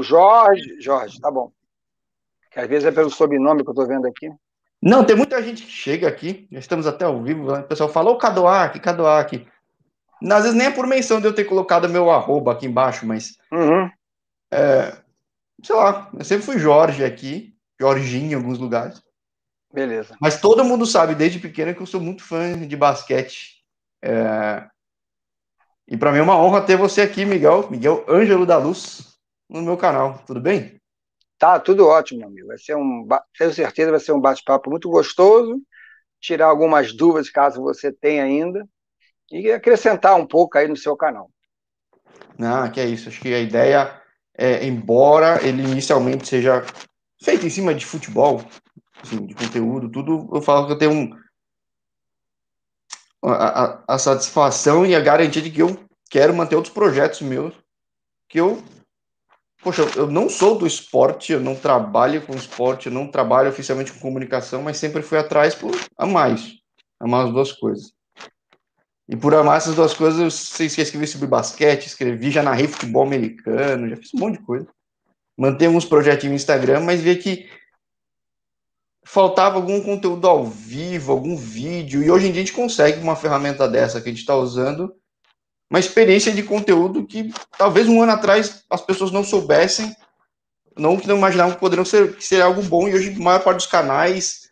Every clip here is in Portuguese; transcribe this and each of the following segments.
Jorge, Jorge, tá bom. Que às vezes é pelo sobrenome que eu estou vendo aqui. Não, tem muita gente que chega aqui, já estamos até ao vivo, né? o pessoal fala, ô Cadoac, Cadoac. Às vezes nem é por menção de eu ter colocado meu arroba aqui embaixo, mas. Uhum. É, sei lá, eu sempre fui Jorge aqui, Jorginho em alguns lugares. Beleza. Mas todo mundo sabe desde pequeno que eu sou muito fã de basquete. É... E para mim é uma honra ter você aqui, Miguel, Miguel Ângelo da Luz, no meu canal. Tudo bem? Tá, tudo ótimo, meu amigo. Vai ser um, tenho certeza, vai ser um bate-papo muito gostoso. Tirar algumas dúvidas, caso você tenha ainda, e acrescentar um pouco aí no seu canal. Ah, que é isso. Acho que a ideia é, embora ele inicialmente seja feito em cima de futebol, assim, de conteúdo, tudo, eu falo que eu tenho um, a, a, a, satisfação e a garantia de que eu quero manter outros projetos meus, que eu, poxa, eu não sou do esporte, eu não trabalho com esporte, eu não trabalho oficialmente com comunicação, mas sempre fui atrás por amar isso, amar as duas coisas. E por amar essas duas coisas, eu sei que escrevi sobre basquete, escrevi, já narrei futebol americano, já fiz um monte de coisa. Mantenho uns projetos no Instagram, mas vi que faltava algum conteúdo ao vivo, algum vídeo, e hoje em dia a gente consegue uma ferramenta dessa que a gente está usando, uma experiência de conteúdo que talvez um ano atrás as pessoas não soubessem, não não imaginavam que poderiam ser que seria algo bom, e hoje a maior parte dos canais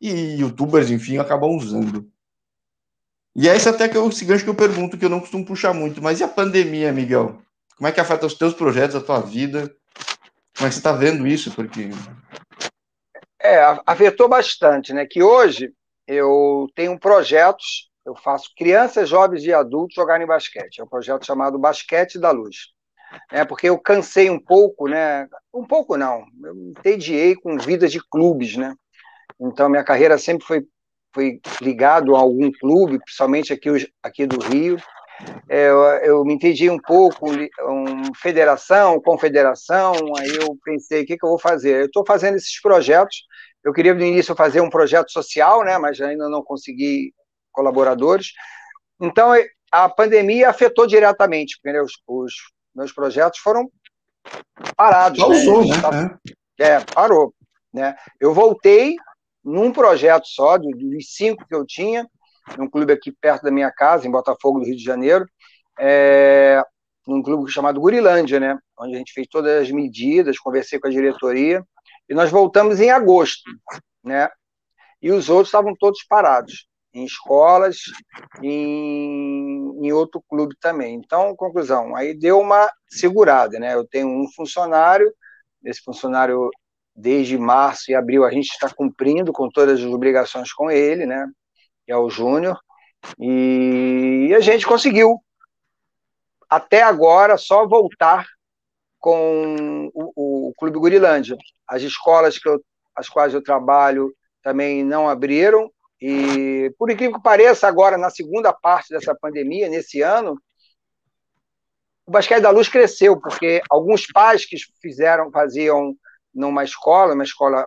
e youtubers, enfim, acabam usando. E é esse até que é o gancho que eu pergunto, que eu não costumo puxar muito, mas e a pandemia, Miguel? Como é que afeta os teus projetos, a tua vida? Como é que você está vendo isso? Porque... É, afetou bastante, né? Que hoje eu tenho projetos, eu faço crianças, jovens e adultos jogarem basquete. É um projeto chamado Basquete da Luz. É, porque eu cansei um pouco, né? Um pouco não, eu me entediei com vidas de clubes, né? Então minha carreira sempre foi fui ligado a algum clube, principalmente aqui, aqui do Rio. É, eu, eu, me entendi um pouco, um, federação, confederação, aí eu pensei, o que, que eu vou fazer? Eu estou fazendo esses projetos, eu queria no início fazer um projeto social, né, mas ainda não consegui colaboradores. Então, a pandemia afetou diretamente, porque né, os, os, meus projetos foram parados. Pausou, né? né? É, parou. Né? Eu voltei num projeto só, dos cinco que eu tinha, num clube aqui perto da minha casa, em Botafogo, do Rio de Janeiro, é, num clube chamado Gurilândia, né? Onde a gente fez todas as medidas, conversei com a diretoria, e nós voltamos em agosto, né? E os outros estavam todos parados, em escolas, em, em outro clube também. Então, conclusão, aí deu uma segurada, né? Eu tenho um funcionário, esse funcionário desde março e abril a gente está cumprindo com todas as obrigações com ele, né? Que é o Júnior. E a gente conseguiu, até agora, só voltar com o, o Clube Gurilândia. As escolas que eu, as quais eu trabalho também não abriram. E, por incrível que pareça, agora, na segunda parte dessa pandemia, nesse ano, o Basquete da Luz cresceu, porque alguns pais que fizeram, faziam numa escola, uma escola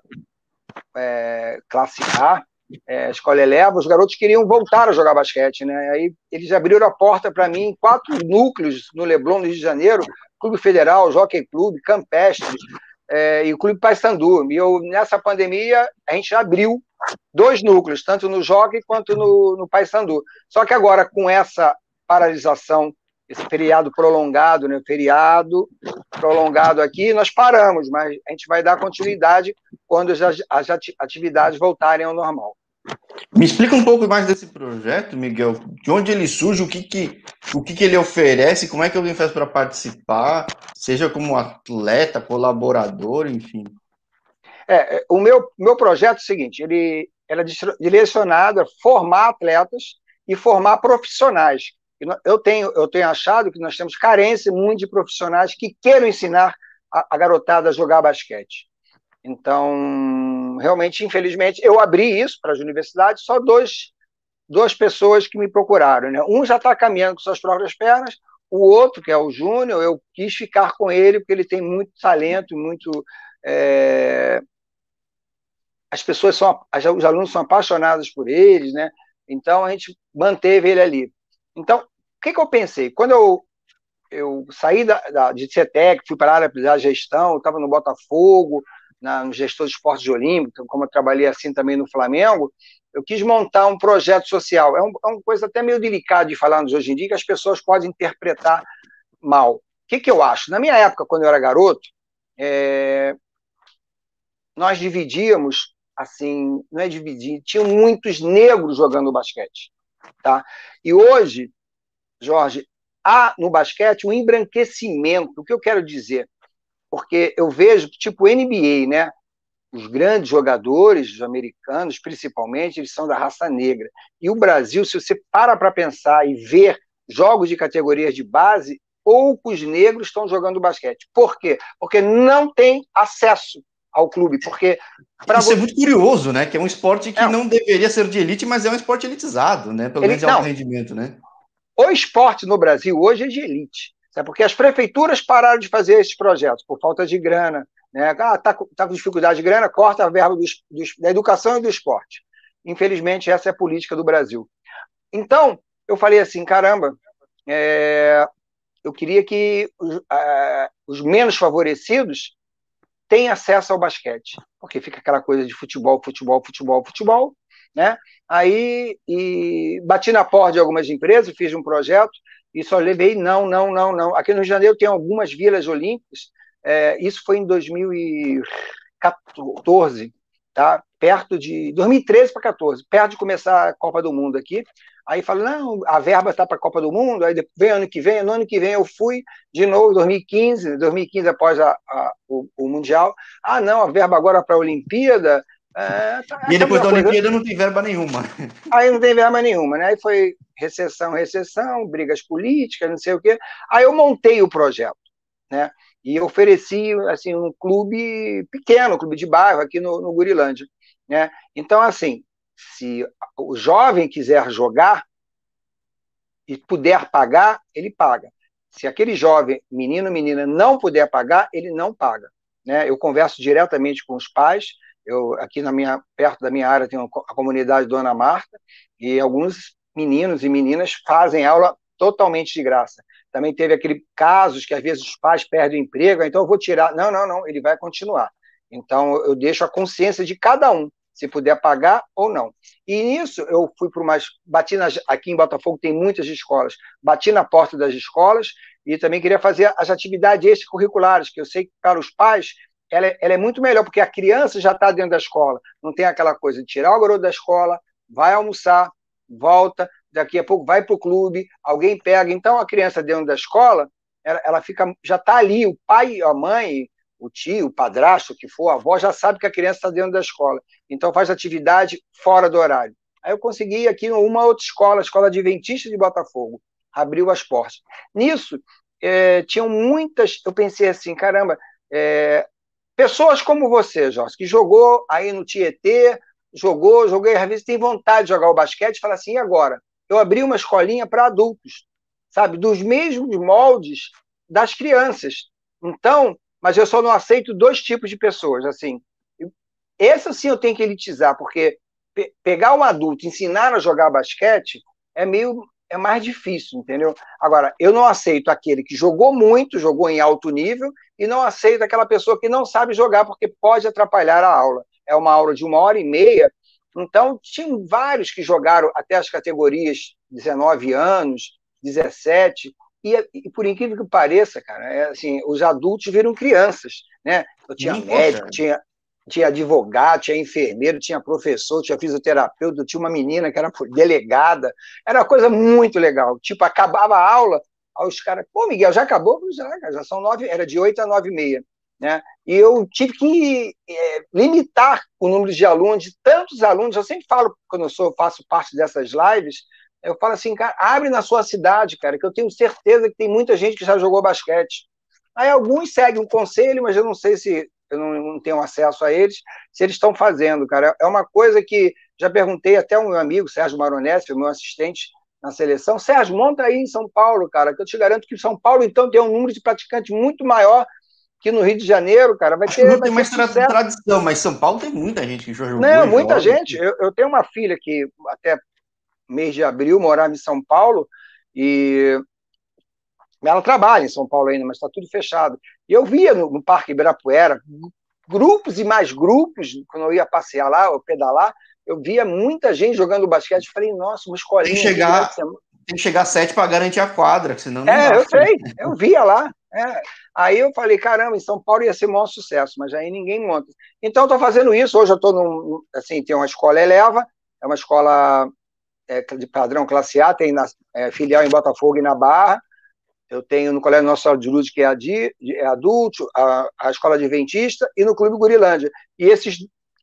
é, classe A, é, escola eleva, os garotos queriam voltar a jogar basquete, né? Aí eles abriram a porta para mim em quatro núcleos no Leblon, no Rio de Janeiro, Clube Federal, Jockey Clube, Campestre é, e o Clube Paysandu. E eu, nessa pandemia, a gente abriu dois núcleos, tanto no Jockey quanto no, no Paysandu. Só que agora, com essa paralisação esse feriado prolongado, né? Feriado prolongado aqui, nós paramos, mas a gente vai dar continuidade quando as, as atividades voltarem ao normal. Me explica um pouco mais desse projeto, Miguel. De onde ele surge, o que, que, o que, que ele oferece, como é que alguém faz para participar, seja como atleta, colaborador, enfim. É, o meu, meu projeto é o seguinte: ele era direcionado a formar atletas e formar profissionais eu tenho, eu tenho achado que nós temos carência muito de profissionais que queiram ensinar a, a garotada a jogar basquete. Então, realmente, infelizmente, eu abri isso para as universidades, só dois, duas pessoas que me procuraram. Né? Um já está caminhando com suas próprias pernas, o outro, que é o Júnior, eu quis ficar com ele porque ele tem muito talento, muito. É... As pessoas são, os alunos são apaixonados por eles, né? Então a gente manteve ele ali. Então, o que, que eu pensei? Quando eu eu saí da, da, de CETEC, fui para a área da gestão, estava no Botafogo, na, no gestor de esportes de Olímpico, então, como eu trabalhei assim também no Flamengo, eu quis montar um projeto social. É, um, é uma coisa até meio delicada de falar hoje em dia, que as pessoas podem interpretar mal. O que, que eu acho? Na minha época, quando eu era garoto, é, nós dividíamos, assim, não é dividir, tinham muitos negros jogando basquete. Tá? E hoje, Jorge, há no basquete um embranquecimento. O que eu quero dizer? Porque eu vejo tipo, NBA, né? Os grandes jogadores, os americanos, principalmente, eles são da raça negra. E o Brasil, se você para para pensar e ver jogos de categorias de base, poucos negros estão jogando basquete. Por quê? Porque não tem acesso ao clube, porque... Isso você... é muito curioso, né? Que é um esporte que é. não deveria ser de elite, mas é um esporte elitizado, né? Pelo Ele... menos de alto rendimento, né? O esporte no Brasil hoje é de elite, sabe? porque as prefeituras pararam de fazer esses projetos por falta de grana. Né? Ah, tá, tá com dificuldade de grana, corta a verba da educação e do esporte. Infelizmente, essa é a política do Brasil. Então, eu falei assim, caramba, é, eu queria que os, uh, os menos favorecidos tenham acesso ao basquete, porque fica aquela coisa de futebol, futebol, futebol, futebol, né? Aí e bati na porta de algumas empresas, fiz um projeto e só levei não, não, não, não. Aqui no Rio de Janeiro tem algumas vilas olímpicas. É, isso foi em 2014, tá? Perto de 2013 para 14, perto de começar a Copa do Mundo aqui. Aí falou, não, a verba está para a Copa do Mundo, aí vem ano que vem, no ano que vem eu fui de novo, 2015, 2015 após a, a o, o, Mundial. Ah, não, a verba agora para a Olimpíada, é, tá, e depois da Olimpíada não tem verba nenhuma. Aí não tem verba nenhuma, né? Aí foi recessão, recessão, brigas políticas, não sei o quê. Aí eu montei o projeto, né? E ofereci assim um clube pequeno, um clube de bairro aqui no, no Gurilândia, né? Então assim, se o jovem quiser jogar e puder pagar, ele paga. Se aquele jovem, menino, menina, não puder pagar, ele não paga. Né? Eu converso diretamente com os pais, eu aqui na minha perto da minha área tem a comunidade Dona Marta e alguns meninos e meninas fazem aula totalmente de graça. Também teve aquele casos que às vezes os pais perdem o emprego, então eu vou tirar. Não, não, não, ele vai continuar. Então eu deixo a consciência de cada um, se puder pagar ou não. E nisso eu fui para umas. Bati nas, aqui em Botafogo tem muitas escolas, bati na porta das escolas e também queria fazer as atividades extracurriculares, que eu sei que para os pais ela é, ela é muito melhor, porque a criança já está dentro da escola. Não tem aquela coisa de tirar o garoto da escola, vai almoçar, volta, daqui a pouco vai para o clube, alguém pega. Então, a criança dentro da escola, ela, ela fica, já está ali, o pai, a mãe, o tio, o padrasto, o que for, a avó, já sabe que a criança está dentro da escola. Então, faz atividade fora do horário. Aí eu consegui aqui uma outra escola, a Escola Adventista de Botafogo, abriu as portas. Nisso, é, tinham muitas, eu pensei assim, caramba, é, Pessoas como você, Jorge, que jogou aí no Tietê, jogou, joguei, às vezes tem vontade de jogar o basquete, fala assim, e agora? Eu abri uma escolinha para adultos, sabe? Dos mesmos moldes das crianças. Então, mas eu só não aceito dois tipos de pessoas, assim. Essa sim eu tenho que elitizar, porque pe pegar um adulto, ensinar a jogar basquete, é meio é mais difícil, entendeu? Agora, eu não aceito aquele que jogou muito, jogou em alto nível, e não aceito aquela pessoa que não sabe jogar porque pode atrapalhar a aula. É uma aula de uma hora e meia, então tinham vários que jogaram até as categorias 19 anos, 17, e, e por incrível que pareça, cara, é assim, os adultos viram crianças, né? Eu tinha médico, tinha, tinha advogado, tinha enfermeiro, tinha professor, tinha fisioterapeuta, tinha uma menina que era delegada. Era uma coisa muito legal. Tipo, acabava a aula, aí os caras, pô, Miguel, já acabou? Já, já são nove, era de oito a nove e meia. Né? E eu tive que é, limitar o número de alunos, de tantos alunos. Eu sempre falo, quando eu sou, faço parte dessas lives, eu falo assim, cara, abre na sua cidade, cara, que eu tenho certeza que tem muita gente que já jogou basquete. Aí alguns seguem um conselho, mas eu não sei se eu não, não tenho acesso a eles, se eles estão fazendo, cara. É uma coisa que já perguntei até ao meu amigo Sérgio Maronese, meu assistente na seleção. Sérgio, monta aí em São Paulo, cara, que eu te garanto que São Paulo, então, tem um número de praticantes muito maior que no Rio de Janeiro, cara. Vai ter, não tem mais tradição, mas São Paulo tem muita gente que joga. Não, muita joga. gente. Eu, eu tenho uma filha que até mês de abril morava em São Paulo e ela trabalha em São Paulo ainda, mas está tudo fechado. E eu via no, no Parque Ibirapuera grupos e mais grupos, quando eu ia passear lá, ou pedalar, eu via muita gente jogando basquete. Falei, nossa, uma escolinha. Tem que chegar, tem que chegar sete para garantir a quadra, senão não É, dá. eu sei, eu via lá. É. Aí eu falei, caramba, em São Paulo ia ser um maior sucesso, mas aí ninguém monta. Então estou fazendo isso. Hoje eu estou num, assim, tem uma escola Eleva, é uma escola é, de padrão classe A, tem na, é, filial em Botafogo e na Barra. Eu tenho no Colégio Nossa de Luz, que é, adi, é adulto, a, a Escola Adventista, e no Clube Gurilândia. E esses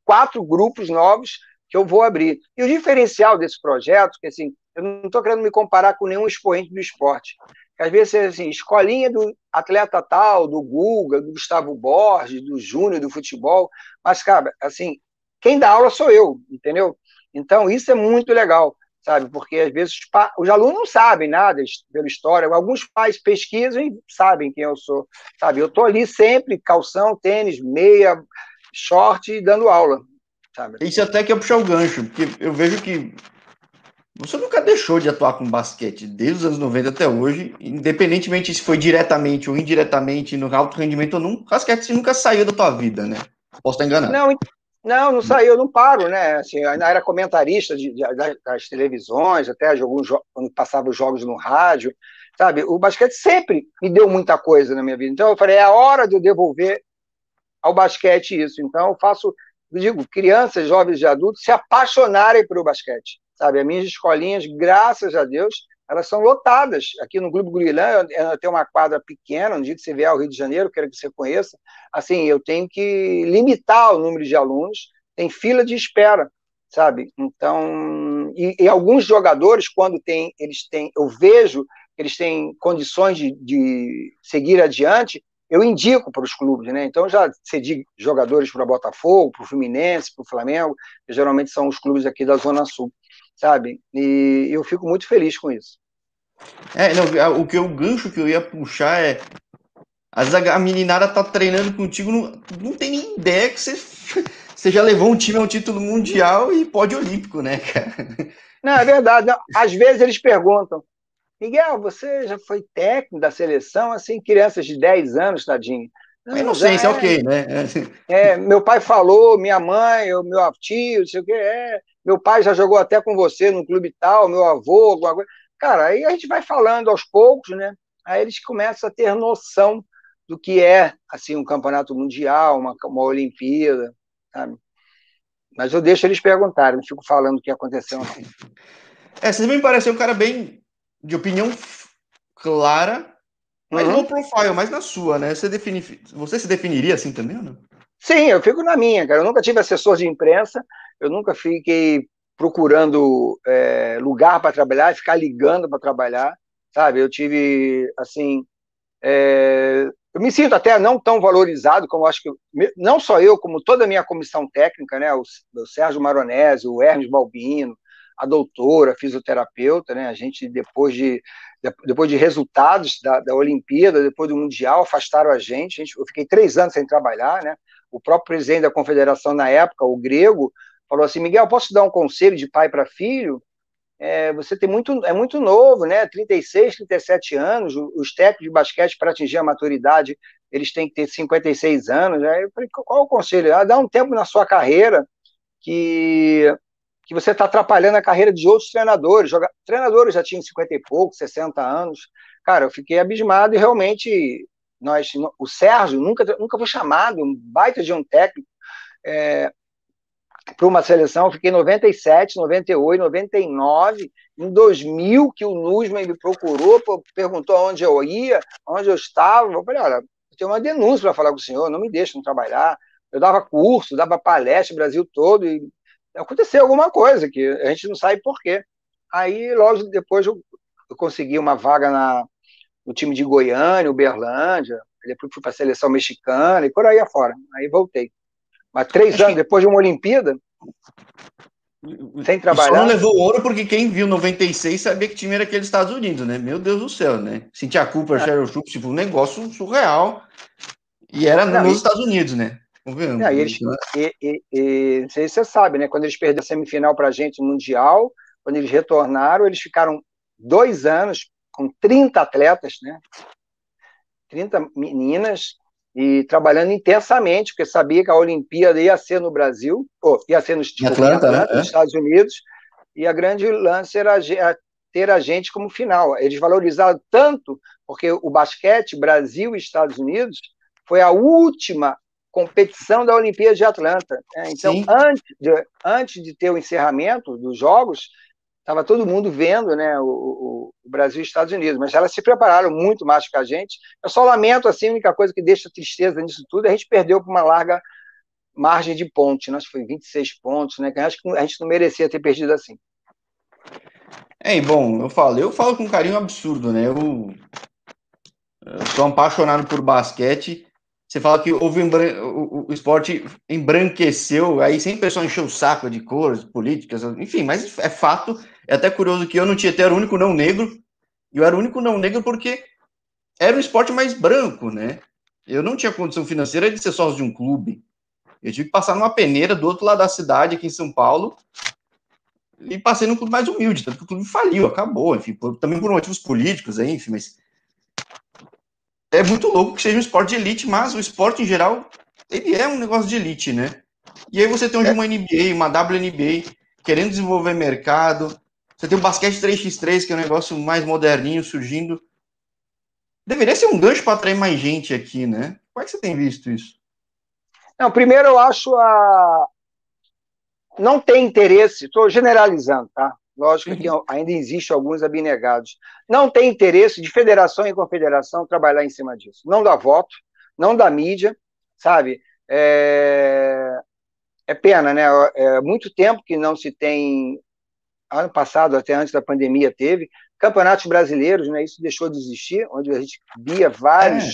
quatro grupos novos que eu vou abrir. E o diferencial desse projeto, que assim, eu não estou querendo me comparar com nenhum expoente do esporte. Às vezes, assim, escolinha do atleta tal, do Guga, do Gustavo Borges, do Júnior do futebol, mas, cara, assim, quem dá aula sou eu, entendeu? Então, isso é muito legal, sabe? Porque, às vezes, os alunos não sabem nada pela história, alguns pais pesquisam e sabem quem eu sou, sabe? Eu estou ali sempre, calção, tênis, meia, short, dando aula, sabe? Isso até que é puxar o gancho, porque eu vejo que você nunca deixou de atuar com basquete, desde os anos 90 até hoje, independentemente se foi diretamente ou indiretamente no alto rendimento ou não, basquete nunca saiu da tua vida, né? Posso estar enganado. Não, não, não saiu, não paro, né? Assim, eu ainda era comentarista de, de, das televisões, até alguns passava os jogos no rádio, sabe? O basquete sempre me deu muita coisa na minha vida. Então eu falei, é a hora de eu devolver ao basquete isso. Então eu faço, eu digo, crianças, jovens e adultos se apaixonarem pelo basquete sabe? As minhas escolinhas, graças a Deus, elas são lotadas. Aqui no Clube Gurilã, eu tenho uma quadra pequena, no dia que você vier ao Rio de Janeiro, quero que você conheça, assim, eu tenho que limitar o número de alunos, tem fila de espera, sabe? Então, e, e alguns jogadores, quando tem, eles têm, eu vejo que eles têm condições de, de seguir adiante, eu indico para os clubes, né? Então já cedi jogadores para o Botafogo, para o Fluminense, para o Flamengo, que geralmente são os clubes aqui da Zona Sul sabe? E eu fico muito feliz com isso. É, não, o que o gancho que eu ia puxar é às vezes a meninada tá treinando contigo, não, não tem nem ideia que você, você já levou um time a um título mundial e pode olímpico, né, cara? Não, é verdade. Não. Às vezes eles perguntam, Miguel, você já foi técnico da seleção, assim, crianças de 10 anos, tadinho. Não, Inocência, é, ok, né? É, meu pai falou, minha mãe, meu tio, não sei o que, é, meu pai já jogou até com você no clube tal, meu avô, alguma coisa. Cara, aí a gente vai falando aos poucos, né? Aí eles começam a ter noção do que é assim um campeonato mundial, uma, uma Olimpíada, sabe? Mas eu deixo eles perguntarem, não fico falando o que aconteceu. Não. É, você me pareceu um cara bem de opinião clara, mas uhum. no profile, mas na sua, né? Você, defini... você se definiria assim também ou não? Sim, eu fico na minha, cara. Eu nunca tive assessor de imprensa, eu nunca fiquei procurando é, lugar para trabalhar ficar ligando para trabalhar, sabe? Eu tive, assim, é, eu me sinto até não tão valorizado como acho que, não só eu, como toda a minha comissão técnica, né? O, o Sérgio Maronese, o Hermes Balbino, a doutora, a fisioterapeuta, né? A gente, depois de, depois de resultados da, da Olimpíada, depois do Mundial, afastaram a gente. a gente. Eu fiquei três anos sem trabalhar, né? O próprio presidente da confederação na época, o grego, falou assim: Miguel, posso dar um conselho de pai para filho? É, você tem muito, é muito novo, né? 36, 37 anos. Os técnicos de basquete, para atingir a maturidade, eles têm que ter 56 anos. Aí eu falei: qual o conselho? Ah, dá um tempo na sua carreira que, que você está atrapalhando a carreira de outros treinadores. Joga... Treinadores já tinham 50 e pouco, 60 anos. Cara, eu fiquei abismado e realmente nós, o Sérgio nunca, nunca foi chamado, um baita de um técnico. É, para uma seleção, eu fiquei 97, 98, 99, em 2000 que o Nusman me procurou, perguntou onde eu ia, onde eu estava, eu falei, olha, eu tenho uma denúncia para falar com o senhor, não me deixa não trabalhar, eu dava curso, dava palestra no Brasil todo, e aconteceu alguma coisa que a gente não sabe por quê. Aí, logo depois, eu, eu consegui uma vaga na, no time de Goiânia, Uberlândia, depois fui para a seleção mexicana e por aí afora. Aí voltei. Mas três anos depois de uma Olimpíada, sem trabalhar. Só não levou ouro porque quem viu 96 sabia que time era aquele Estados Unidos, né? Meu Deus do céu, né? Cynthia Cooper, é. Cheryl Schultz, tipo, um negócio surreal. E era não, nos e... Estados Unidos, né? Vamos e eles, né? e, e, e, não sei se você sabe, né? Quando eles perderam a semifinal para a gente no Mundial, quando eles retornaram, eles ficaram dois anos com 30 atletas, né? 30 meninas e trabalhando intensamente, porque sabia que a Olimpíada ia ser no Brasil, ou ia ser nos, Atlanta, Atlanta, é? nos Estados Unidos, e a grande lance era ter a gente como final. Eles valorizaram tanto, porque o basquete, Brasil e Estados Unidos, foi a última competição da Olimpíada de Atlanta. Né? Então, antes de, antes de ter o encerramento dos Jogos, estava todo mundo vendo né, o, o, Brasil e Estados Unidos, mas elas se prepararam muito mais que a gente. Eu só lamento, assim, a única coisa que deixa tristeza nisso tudo, é a gente perdeu por uma larga margem de pontos, né? acho que foi 26 pontos, né? acho que a gente não merecia ter perdido assim. É, bom, eu falo, eu falo com um carinho absurdo, né? Eu, eu sou apaixonado por basquete. Você fala que houve o, o, esporte embranqueceu, aí o pessoal encheu o saco de cores, políticas, enfim, mas é fato é até curioso que eu no Tietê era o único não negro, e eu era o único não negro porque era um esporte mais branco, né? Eu não tinha condição financeira de ser sócio de um clube. Eu tive que passar numa peneira do outro lado da cidade, aqui em São Paulo, e passei num clube mais humilde, tanto que o clube faliu, acabou, enfim, por, também por motivos políticos, aí, enfim, mas é muito louco que seja um esporte de elite, mas o esporte em geral, ele é um negócio de elite, né? E aí você tem é. uma NBA, uma WNBA, querendo desenvolver mercado, você tem o basquete 3x3, que é um negócio mais moderninho surgindo. Deveria ser um gancho para atrair mais gente aqui, né? Como é que você tem visto isso? Não, primeiro eu acho a. Não tem interesse, estou generalizando, tá? Lógico que ainda existe alguns abnegados. Não tem interesse de federação e confederação trabalhar em cima disso. Não dá voto, não dá mídia, sabe? É, é pena, né? É muito tempo que não se tem ano passado, até antes da pandemia, teve campeonatos brasileiros, né? Isso deixou de existir, onde a gente via vários. É.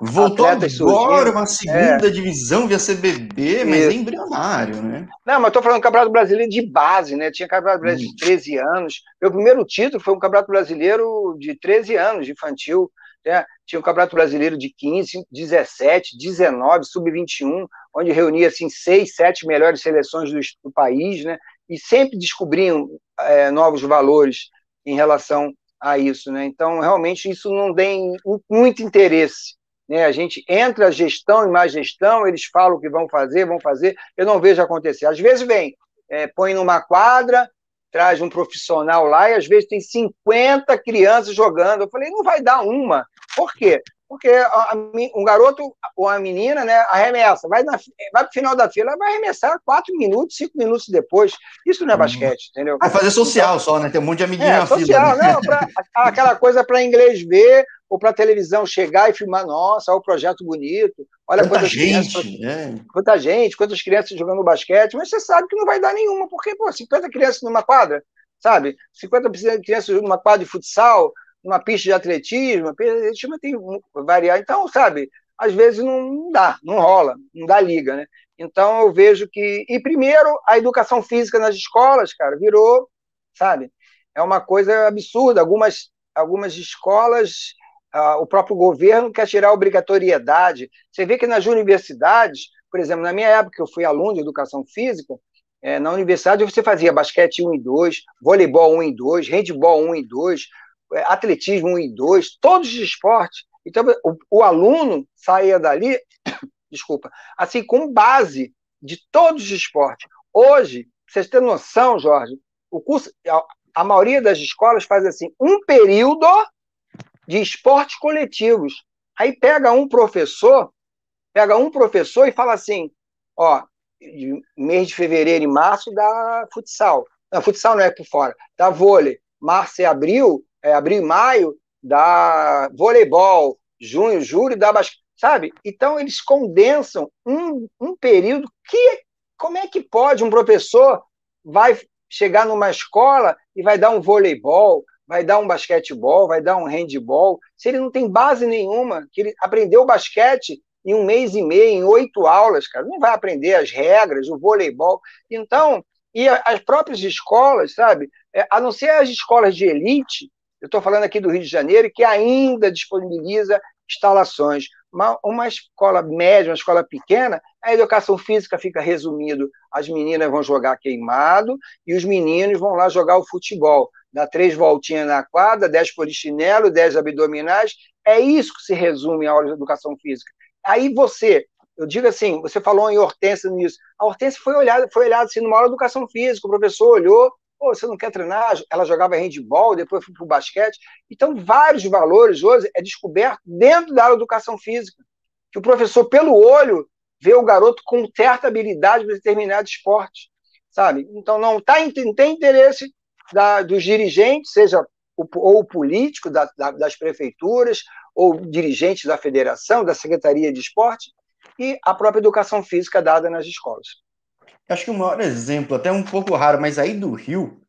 Voltou agora surgindo. uma segunda é. divisão via CBB, mas é embrionário, né? Não, mas estou falando do Campeonato Brasileiro de base, né? Tinha Campeonato Brasileiro hum. de 13 anos. Meu primeiro título foi um Campeonato Brasileiro de 13 anos, de infantil. Né? Tinha o um Campeonato Brasileiro de 15, 17, 19, sub-21, onde reunia assim, seis, sete melhores seleções do, do país, né? E sempre descobriam é, novos valores em relação a isso, né? Então, realmente, isso não tem muito interesse. Né? A gente entra gestão e mais gestão, eles falam que vão fazer, vão fazer, eu não vejo acontecer. Às vezes vem, é, põe numa quadra, traz um profissional lá e às vezes tem 50 crianças jogando. Eu falei, não vai dar uma. Por quê? Porque a, a, um garoto ou a menina né, arremessa, vai, na, vai para o final da fila, vai arremessar quatro minutos, cinco minutos depois. Isso não é uhum. basquete, entendeu? Vai fazer social então, só, né? Tem um monte de amiguinho é, na social, fila. Né? Não, pra, aquela coisa para inglês ver, ou para televisão chegar e filmar, nossa, olha o projeto bonito, olha quanta quantas gente, crianças, é. quanta gente, quantas crianças jogando basquete, mas você sabe que não vai dar nenhuma, porque, pô, 50 crianças numa quadra, sabe? 50 crianças numa quadra de futsal, numa pista de atletismo, atletismo tem variar. Então, sabe, às vezes não dá, não rola, não dá liga, né? Então eu vejo que. E primeiro, a educação física nas escolas, cara, virou, sabe? É uma coisa absurda. Algumas, algumas escolas, ah, o próprio governo quer tirar a obrigatoriedade. Você vê que nas universidades, por exemplo, na minha época, eu fui aluno de educação física, é, na universidade você fazia basquete 1 e 2, voleibol 1 e 2, handball 1 e 2, é, atletismo 1 e 2, todos os esportes. Então, o, o aluno saía dali, desculpa, assim, com base de todos os esportes. Hoje, vocês têm noção, Jorge, o curso, a, a maioria das escolas faz assim, um período de esportes coletivos. Aí pega um professor, pega um professor e fala assim, ó, mês de fevereiro e março dá futsal. Não, futsal não é por fora, dá vôlei. Março e abril é, abril e maio dá voleibol, junho, julho dá basquete, sabe? Então eles condensam um, um período que como é que pode um professor vai chegar numa escola e vai dar um voleibol, vai dar um basquetebol, vai dar um handball, se ele não tem base nenhuma, que ele aprendeu basquete em um mês e meio, em oito aulas, cara, não vai aprender as regras, o voleibol. Então, e as próprias escolas, sabe, é, a não ser as escolas de elite, eu estou falando aqui do Rio de Janeiro, que ainda disponibiliza instalações. uma, escola média, uma escola pequena, a educação física fica resumido, as meninas vão jogar queimado e os meninos vão lá jogar o futebol. Dá três voltinhas na quadra, dez polichinelo, dez abdominais. É isso que se resume a aula de educação física. Aí você, eu digo assim, você falou em Hortência nisso. A Hortência foi olhada, foi olhada assim numa aula de educação física, o professor olhou, Pô, você não quer treinar? Ela jogava handball, depois foi para o basquete. Então, vários valores hoje é descoberto dentro da educação física. Que o professor, pelo olho, vê o garoto com certa habilidade para determinado esporte. Sabe? Então, não, tá, tem interesse da, dos dirigentes, seja o, ou o político da, da, das prefeituras, ou dirigentes da federação, da Secretaria de Esporte, e a própria educação física dada nas escolas. Acho que o maior exemplo, até um pouco raro, mas aí do Rio,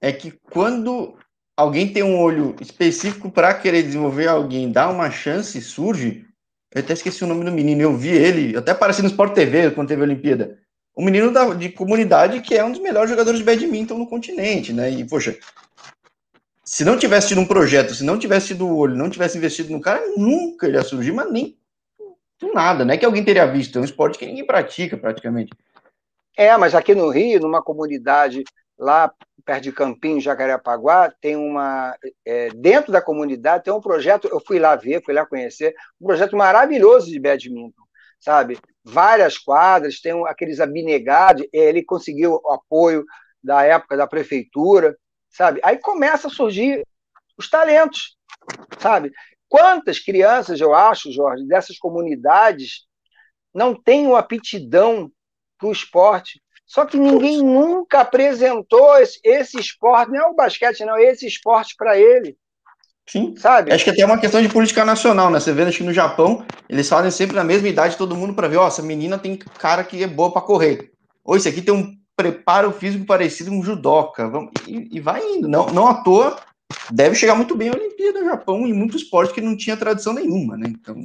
é que quando alguém tem um olho específico para querer desenvolver alguém, dá uma chance, surge. Eu até esqueci o nome do menino, eu vi ele, até apareceu no Sport TV quando teve a Olimpíada. Um menino da, de comunidade que é um dos melhores jogadores de badminton no continente, né? E, poxa, se não tivesse tido um projeto, se não tivesse tido o olho, não tivesse investido no cara, nunca iria surgir, mas nem do nada, não é que alguém teria visto, é um esporte que ninguém pratica praticamente. É, mas aqui no Rio, numa comunidade lá perto de Campinho, Jacarepaguá, tem uma. É, dentro da comunidade tem um projeto, eu fui lá ver, fui lá conhecer, um projeto maravilhoso de badminton, sabe? Várias quadras, tem aqueles abnegados, ele conseguiu apoio da época da prefeitura, sabe? Aí começa a surgir os talentos, sabe? Quantas crianças, eu acho, Jorge, dessas comunidades não têm uma aptidão para o esporte. Só que ninguém nunca apresentou esse, esse esporte, não é o basquete, não, esse esporte para ele. Sim. Sabe? Acho que até é uma questão de política nacional, né? Você vê acho que no Japão, eles fazem sempre na mesma idade todo mundo para ver, ó, essa menina tem cara que é boa para correr. Ou esse aqui tem um preparo físico parecido com um judoca. E, e, vai indo. Não, não à toa, deve chegar muito bem a Olimpíada no Japão em muitos esportes que não tinha tradição nenhuma, né? Então,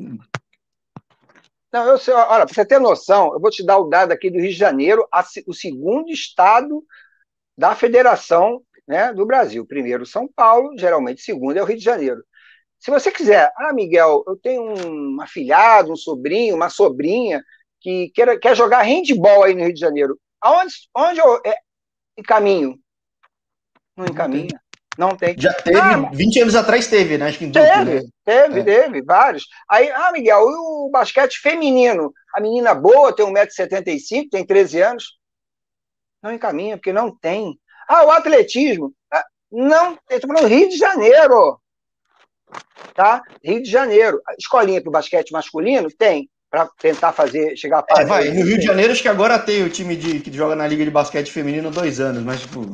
não, eu sei, olha, para você ter noção, eu vou te dar o dado aqui do Rio de Janeiro, o segundo estado da federação né, do Brasil. Primeiro São Paulo, geralmente segundo é o Rio de Janeiro. Se você quiser, ah, Miguel, eu tenho um afilhado, um sobrinho, uma sobrinha que quer, quer jogar handball aí no Rio de Janeiro. Aonde, onde eu é, encaminho? Não encaminha. Não tem. Já teve, ah, 20 anos atrás teve, né? Acho que teve, né? teve, é. teve, vários. Aí, ah, Miguel, e o basquete feminino? A menina boa tem 1,75m, tem 13 anos. Não encaminha, porque não tem. Ah, o atletismo? Ah, não, estou falando Rio de Janeiro. Tá? Rio de Janeiro. Escolinha para o basquete masculino? Tem. Para tentar fazer, chegar a parte. É, vai, no Rio de Janeiro, acho que agora tem o time de, que joga na Liga de Basquete Feminino há dois anos, mas, tipo,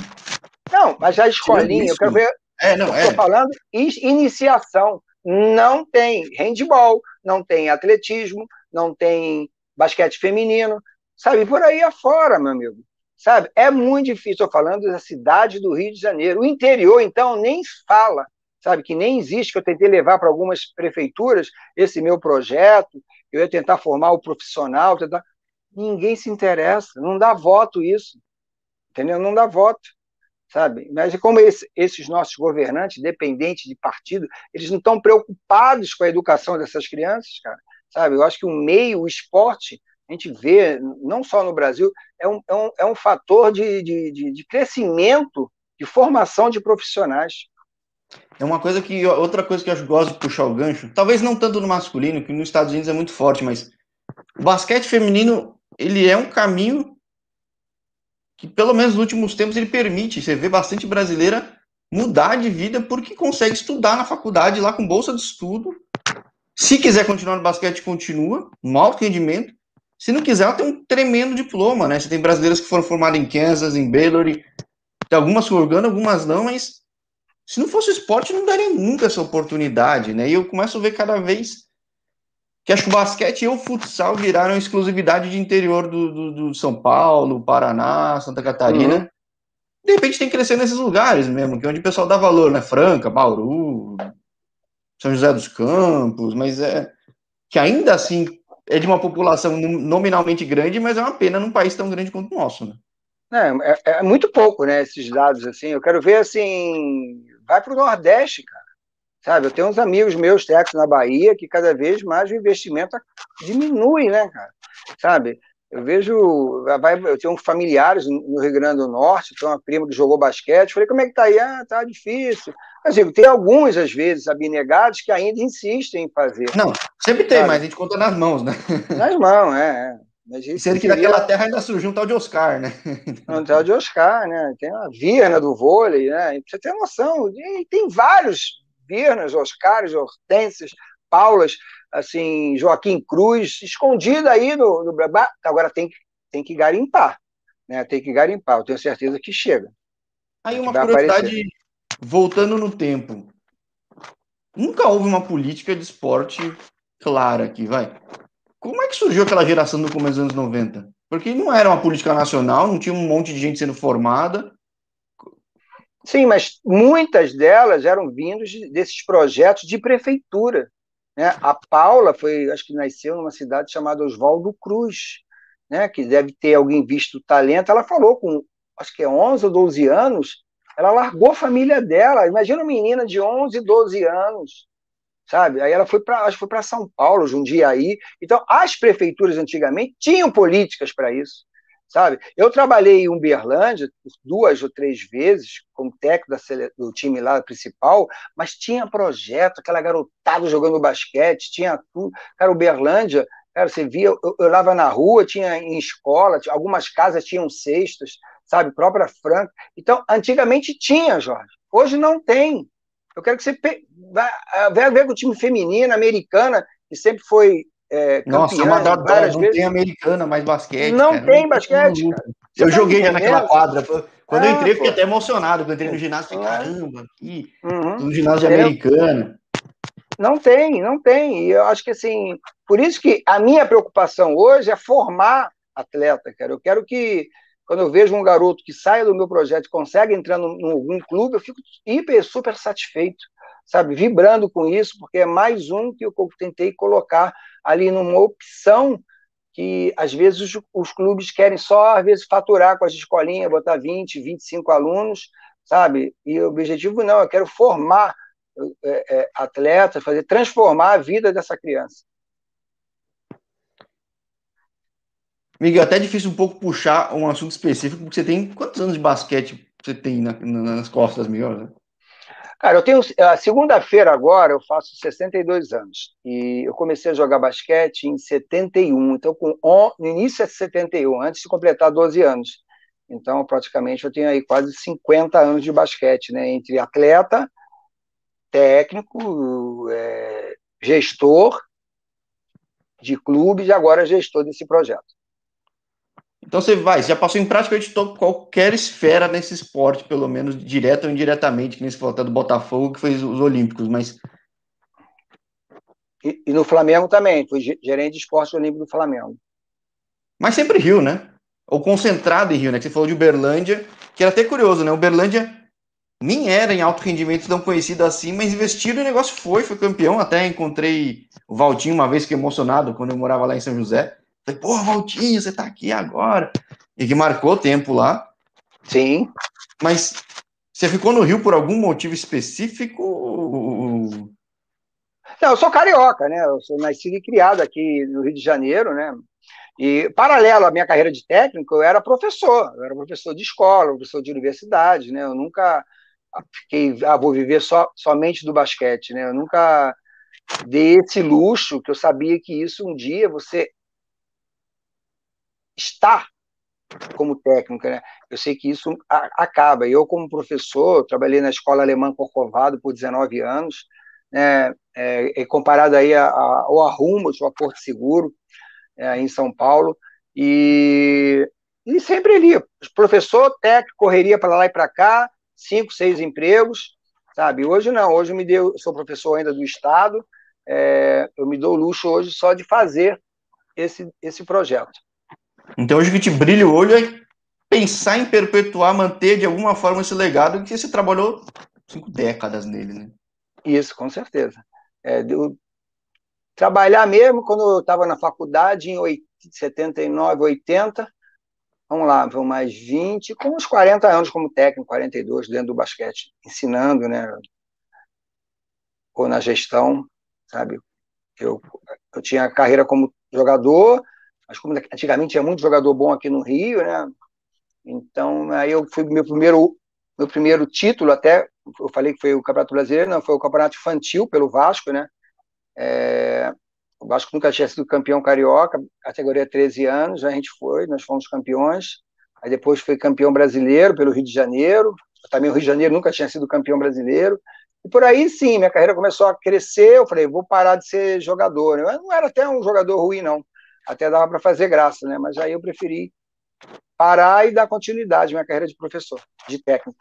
não, mas a escolinha, eu quero ver. É, não, é. Estou falando iniciação. Não tem handball, não tem atletismo, não tem basquete feminino, sabe? Por aí afora, meu amigo. Sabe? É muito difícil. Estou falando da cidade do Rio de Janeiro. O interior, então, nem fala, sabe? Que nem existe, que eu tentei levar para algumas prefeituras esse meu projeto. Eu ia tentar formar o profissional, tentar... ninguém se interessa, não dá voto isso. Entendeu? Não dá voto sabe? Mas é como esse, esses nossos governantes, dependentes de partido, eles não estão preocupados com a educação dessas crianças, cara, sabe? Eu acho que o meio, o esporte, a gente vê, não só no Brasil, é um, é um, é um fator de, de, de crescimento, de formação de profissionais. É uma coisa que, outra coisa que eu gosto de puxar o gancho, talvez não tanto no masculino, que nos Estados Unidos é muito forte, mas o basquete feminino, ele é um caminho que pelo menos nos últimos tempos ele permite, você vê bastante brasileira mudar de vida porque consegue estudar na faculdade lá com bolsa de estudo. Se quiser continuar no basquete, continua, um alto rendimento. Se não quiser, ela tem um tremendo diploma, né? Você tem brasileiras que foram formadas em Kansas, em Baylor, tem algumas orgando, algumas não, mas se não fosse o esporte, não daria nunca essa oportunidade, né? E eu começo a ver cada vez que acho que o basquete e o futsal viraram exclusividade de interior do, do, do São Paulo, Paraná, Santa Catarina. Uhum. De repente tem que crescer nesses lugares mesmo, que é onde o pessoal dá valor, né? Franca, Bauru, São José dos Campos, mas é que ainda assim é de uma população nominalmente grande, mas é uma pena num país tão grande quanto o nosso, né? É, é, é muito pouco, né? Esses dados assim. Eu quero ver assim, vai para o Nordeste, cara Sabe, eu tenho uns amigos meus técnicos na Bahia que cada vez mais o investimento diminui, né, cara? Sabe? Eu vejo, vai, eu tenho familiares no Rio Grande do Norte, tenho uma prima que jogou basquete, falei, como é que tá aí? Ah, tá difícil. Mas digo, tem alguns, às vezes, abnegados que ainda insistem em fazer. Não, sempre tem, sabe? mas a gente conta nas mãos, né? Nas mãos, é. é. Mas Sendo que naquela terra ainda surgiu um tal de Oscar, né? Um tal de Oscar, né? Tem a Virna do vôlei, né? Você tem noção, tem vários Virnas, Oscares, Hortências, Paulas, assim, Joaquim Cruz, escondido aí no, no agora tem, tem que garimpar, né? Tem que garimpar, eu tenho certeza que chega. Aí uma curiosidade, aparecer. voltando no tempo, nunca houve uma política de esporte clara aqui, vai. Como é que surgiu aquela geração no começo dos anos 90? Porque não era uma política nacional, não tinha um monte de gente sendo formada. Sim, mas muitas delas eram vindos desses projetos de prefeitura. Né? A Paula foi, acho que nasceu numa cidade chamada Oswaldo Cruz, né? que deve ter alguém visto o talento. Ela falou com, acho que é 11 ou 12 anos, ela largou a família dela. Imagina uma menina de 11, 12 anos, sabe? Aí ela foi para, acho que foi para São Paulo, Jundiaí. Então, as prefeituras antigamente tinham políticas para isso, sabe? Eu trabalhei em Uberlândia duas ou três vezes como técnico do time lá principal, mas tinha projeto, aquela garotada jogando basquete, tinha tudo. Cara, Uberlândia, cara, você via, eu, eu lá na rua, tinha em escola, algumas casas tinham cestas, sabe? Própria Franca. Então, antigamente tinha, Jorge. Hoje não tem. Eu quero que você vai ver com o time feminino, americana, que sempre foi é, Nossa, uma da dó, não vezes. tem americana mais basquete. Não cara. tem basquete, eu tá joguei já naquela quadra. Quando eu entrei, fiquei até emocionado. Quando eu entrei no ginásio, falei, caramba, aqui, uhum. no ginásio americano. Não tem, não tem. E eu acho que assim, por isso que a minha preocupação hoje é formar atleta, cara. Eu quero que quando eu vejo um garoto que sai do meu projeto e consegue entrar em algum clube, eu fico hiper, super satisfeito, sabe? Vibrando com isso, porque é mais um que eu tentei colocar ali numa opção que às vezes os, os clubes querem só, às vezes, faturar com as escolinhas, botar 20, 25 alunos, sabe? E o objetivo não, eu quero formar é, é, atletas, fazer transformar a vida dessa criança. Miguel, até é difícil um pouco puxar um assunto específico, porque você tem quantos anos de basquete você tem na, nas costas, Miguel? Cara, eu tenho. A segunda-feira agora eu faço 62 anos. E eu comecei a jogar basquete em 71. Então, com, no início é 71, antes de completar 12 anos. Então, praticamente, eu tenho aí quase 50 anos de basquete, né? Entre atleta, técnico, é, gestor de clubes e agora gestor desse projeto. Então você vai, você já passou em praticamente qualquer esfera nesse esporte, pelo menos direto ou indiretamente, que nem se falou até do Botafogo, que fez os Olímpicos, mas. E, e, no Flamengo também, fui gerente de esporte olímpico do Flamengo. Mas sempre Rio, né? Ou concentrado em Rio, né? Que você falou de Uberlândia, que era até curioso, né? Uberlândia nem era em alto rendimento tão conhecido assim, mas investiram e o negócio foi, foi campeão. Até encontrei o Valtinho uma vez que emocionado quando eu morava lá em São José. Falei, pô, Valtinho, você tá aqui agora. E que marcou tempo lá. Sim. Mas você ficou no Rio por algum motivo específico? Não, eu sou carioca, né? Eu sou nascido e criado aqui no Rio de Janeiro, né? E, paralelo à minha carreira de técnico, eu era professor. Eu era professor de escola, professor de universidade, né? Eu nunca fiquei, ah, vou viver só, somente do basquete, né? Eu nunca dei esse luxo, que eu sabia que isso um dia você estar como técnica, né? Eu sei que isso acaba. Eu, como professor, trabalhei na escola alemã Corcovado por 19 anos, né? É, comparado aí a, a, ao Arrumos, ao Porto Seguro, é, em São Paulo, e, e sempre ali, professor, técnico, correria para lá e para cá, cinco, seis empregos, sabe? Hoje não, hoje me deu, sou professor ainda do Estado, é, eu me dou luxo hoje só de fazer esse, esse projeto. Então hoje o que te brilha o olho é pensar em perpetuar, manter de alguma forma esse legado que você trabalhou cinco décadas nele, né? Isso, com certeza. É, eu, trabalhar mesmo quando eu estava na faculdade em 79, 80, vamos lá, vão mais 20, com uns 40 anos como técnico, 42 dentro do basquete, ensinando, né? ou na gestão, sabe? Eu, eu tinha carreira como jogador, mas como antigamente tinha muito jogador bom aqui no Rio, né? Então, aí eu fui meu primeiro meu primeiro título até, eu falei que foi o Campeonato Brasileiro, não, foi o Campeonato Infantil pelo Vasco, né? É, o Vasco nunca tinha sido campeão carioca, categoria 13 anos, a gente foi, nós fomos campeões. Aí depois foi campeão brasileiro pelo Rio de Janeiro. Também o Rio de Janeiro nunca tinha sido campeão brasileiro. E por aí sim, minha carreira começou a crescer. Eu falei, vou parar de ser jogador. Eu não era até um jogador ruim, não. Até dava para fazer graça, né? Mas aí eu preferi parar e dar continuidade à minha carreira de professor, de técnico.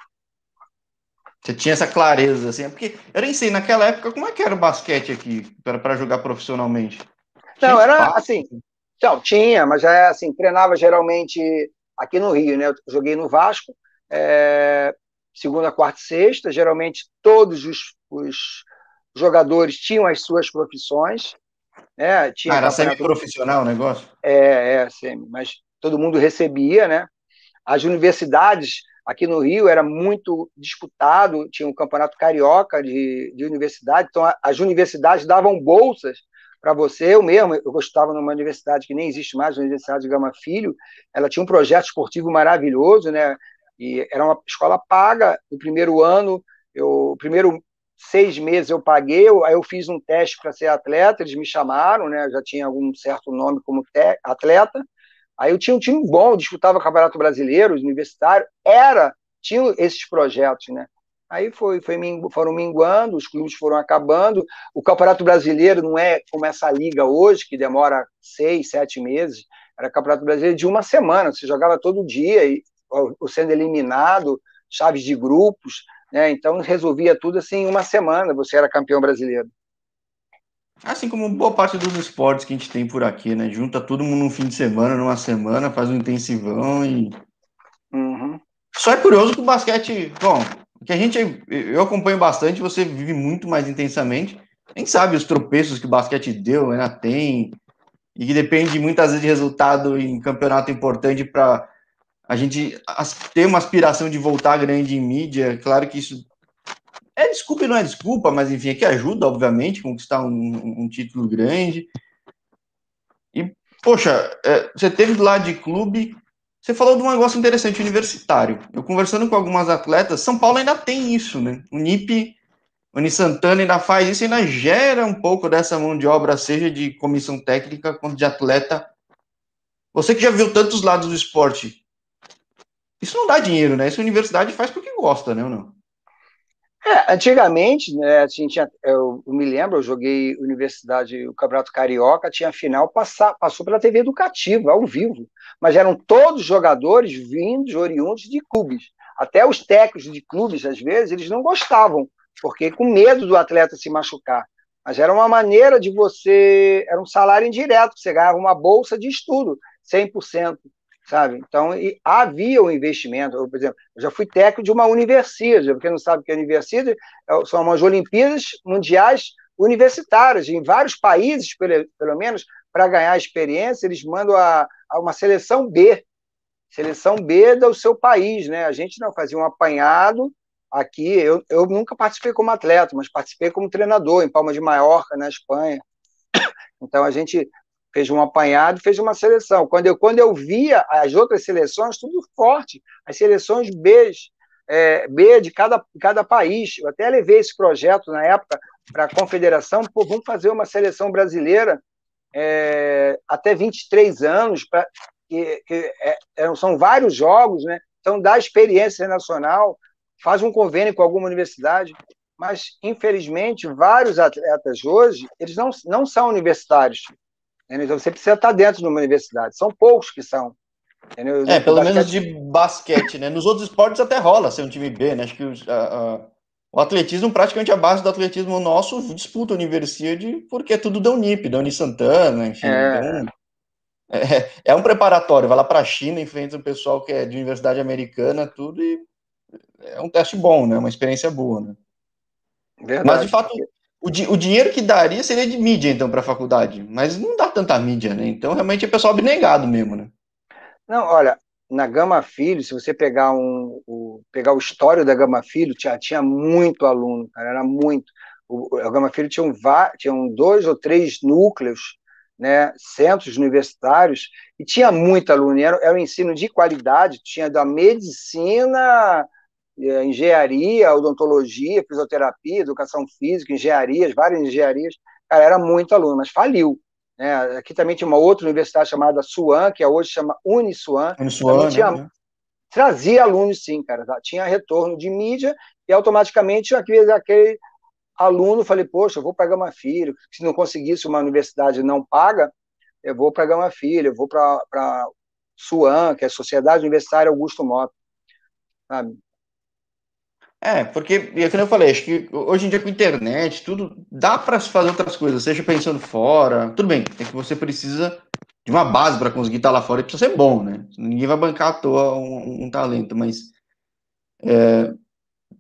Você tinha essa clareza, assim, porque eu nem sei, naquela época, como é que era o basquete aqui para jogar profissionalmente? Não, era espaço? assim. Não, tinha, mas já é assim, treinava geralmente aqui no Rio, né? Eu joguei no Vasco, é, segunda, quarta e sexta. Geralmente todos os, os, jogadores tinham as suas profissões. Né? Tinha ah, era semi-profissional o negócio? É, é, semi, mas todo mundo recebia, né? As universidades Aqui no Rio era muito disputado, tinha um campeonato carioca de, de universidade, então as universidades davam bolsas para você. Eu mesmo, eu gostava numa universidade que nem existe mais, a Universidade de Gama Filho, ela tinha um projeto esportivo maravilhoso, né? E era uma escola paga. No primeiro ano, eu, o primeiro seis meses eu paguei, aí eu fiz um teste para ser atleta, eles me chamaram, né? Eu já tinha algum certo nome como atleta. Aí eu tinha um time bom, disputava Campeonato Brasileiro, universitário, era, tinha esses projetos, né? Aí foi, foi, foram minguando, os clubes foram acabando. O Campeonato Brasileiro não é como essa liga hoje, que demora seis, sete meses. Era Campeonato Brasileiro de uma semana, você jogava todo dia, e, ou, sendo eliminado, chaves de grupos, né? Então resolvia tudo assim em uma semana, você era campeão brasileiro. Assim como boa parte dos esportes que a gente tem por aqui, né? Junta todo mundo num fim de semana, numa semana, faz um intensivão e. Uhum. Só é curioso que o basquete. Bom, que a gente. Eu acompanho bastante, você vive muito mais intensamente. Nem sabe os tropeços que o basquete deu, ainda tem. E que depende muitas vezes de resultado em campeonato importante para a gente ter uma aspiração de voltar grande em mídia. Claro que isso é desculpa e não é desculpa, mas enfim, é que ajuda, obviamente, conquistar um, um título grande. E, poxa, é, você teve lado de clube, você falou de um negócio interessante, universitário. Eu conversando com algumas atletas, São Paulo ainda tem isso, né? O NIP, o Uni Santana ainda faz isso, ainda gera um pouco dessa mão de obra, seja de comissão técnica quanto de atleta. Você que já viu tantos lados do esporte, isso não dá dinheiro, né? Isso a universidade faz porque gosta, né? Ou não? É, antigamente, né, a gente eu, me lembro, eu joguei Universidade, o Campeonato Carioca, tinha final, passar, passou pela TV Educativa, ao vivo, mas eram todos jogadores vindos, oriundos de clubes. Até os técnicos de clubes, às vezes, eles não gostavam, porque com medo do atleta se machucar. Mas era uma maneira de você, era um salário indireto, você ganhava uma bolsa de estudo, 100% sabe? Então, havia um investimento. Eu, por exemplo, eu já fui técnico de uma universidade, porque não sabe o que é universidade, é são umas Olimpíadas Mundiais Universitárias, em vários países, pelo, pelo menos, para ganhar experiência, eles mandam a, a, uma seleção B, seleção B do seu país, né? A gente não fazia um apanhado aqui, eu, eu nunca participei como atleta, mas participei como treinador em Palma de Maiorca, na Espanha. Então a gente fez um apanhado, fez uma seleção. Quando eu, quando eu via as outras seleções, tudo forte, as seleções B, é, B de cada, cada país. Eu até levei esse projeto na época para a confederação, pô, vamos fazer uma seleção brasileira é, até 23 anos, pra, que, que é, é, são vários jogos, né? então dá experiência nacional, faz um convênio com alguma universidade, mas infelizmente vários atletas hoje eles não, não são universitários? Então você precisa estar dentro de uma universidade. São poucos que são. Entendeu? É, pelo basquete... menos de basquete, né? Nos outros esportes até rola ser um time B, né? Acho que os, a, a, o atletismo, praticamente a base do atletismo nosso, disputa a universidade porque é tudo da Unip, da Uni Santana, enfim. É. Então, é, é, um preparatório, vai lá para a China, enfrenta o pessoal que é de universidade americana, tudo, e é um teste bom, né? Uma experiência boa, né? Verdade. Mas, de fato, o, di o dinheiro que daria seria de mídia, então, para a faculdade. Mas não dá tanta mídia, né? Então, realmente, é pessoal abnegado mesmo, né? Não, olha, na Gama Filho, se você pegar, um, o, pegar o histórico da Gama Filho, tinha, tinha muito aluno, cara, era muito. o, a Gama Filho tinha tinham dois ou três núcleos, né, centros universitários, e tinha muita aluno, era, era um ensino de qualidade, tinha da medicina, engenharia, odontologia, fisioterapia, educação física, engenharias, várias engenharias, cara, era muito aluno, mas faliu. Né? Aqui também tinha uma outra universidade chamada Suan, que hoje chama Unisuan. Unisuan, tinha, né? Trazia alunos, sim, cara. Tá? Tinha retorno de mídia e automaticamente aquele, aquele aluno, falei, poxa, eu vou para Gama Filho. Se não conseguisse uma universidade não paga, eu vou para Gama Filho, eu vou para Suan, que é a Sociedade Universitária Augusto Mota. Sabe? É, porque, é como eu falei, acho que hoje em dia com internet, tudo dá para fazer outras coisas, seja pensando fora. Tudo bem, é que você precisa de uma base para conseguir estar lá fora e precisa ser bom, né? Ninguém vai bancar à toa um, um talento, mas é,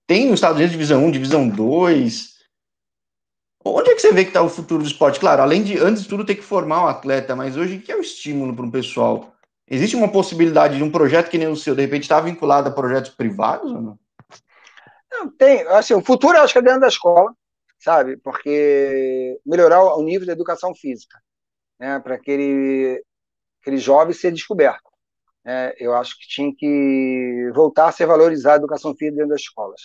tem nos Estados Unidos divisão 1, divisão 2. Onde é que você vê que está o futuro do esporte? Claro, além de, antes de tudo, ter que formar um atleta, mas hoje, o que é o estímulo para um pessoal? Existe uma possibilidade de um projeto que nem o seu, de repente, estar vinculado a projetos privados ou não? Não, tem, assim, o futuro eu acho que é dentro da escola, sabe? Porque melhorar o nível da educação física, né? Para aquele, aquele jovem ser descoberto. Né? Eu acho que tinha que voltar a ser valorizada a educação física dentro das escolas,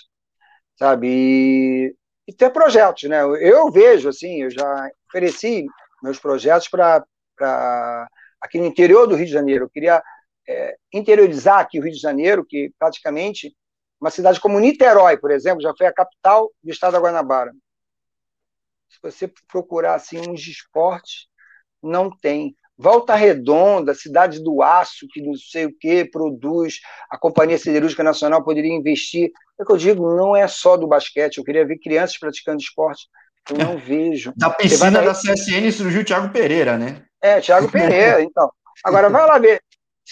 sabe? E, e ter projetos, né? Eu vejo, assim, eu já ofereci meus projetos para aqui no interior do Rio de Janeiro. Eu queria é, interiorizar aqui o Rio de Janeiro, que praticamente uma cidade como Niterói, por exemplo, já foi a capital do estado da Guanabara. Se você procurar assim uns esportes, não tem. Volta Redonda, cidade do aço, que não sei o que produz, a Companhia Siderúrgica Nacional poderia investir. É que eu digo, não é só do basquete, eu queria ver crianças praticando esporte. Eu não vejo. Da piscina da CSN surgiu o Thiago Pereira, né? É, Thiago Pereira, então. Agora vai lá ver.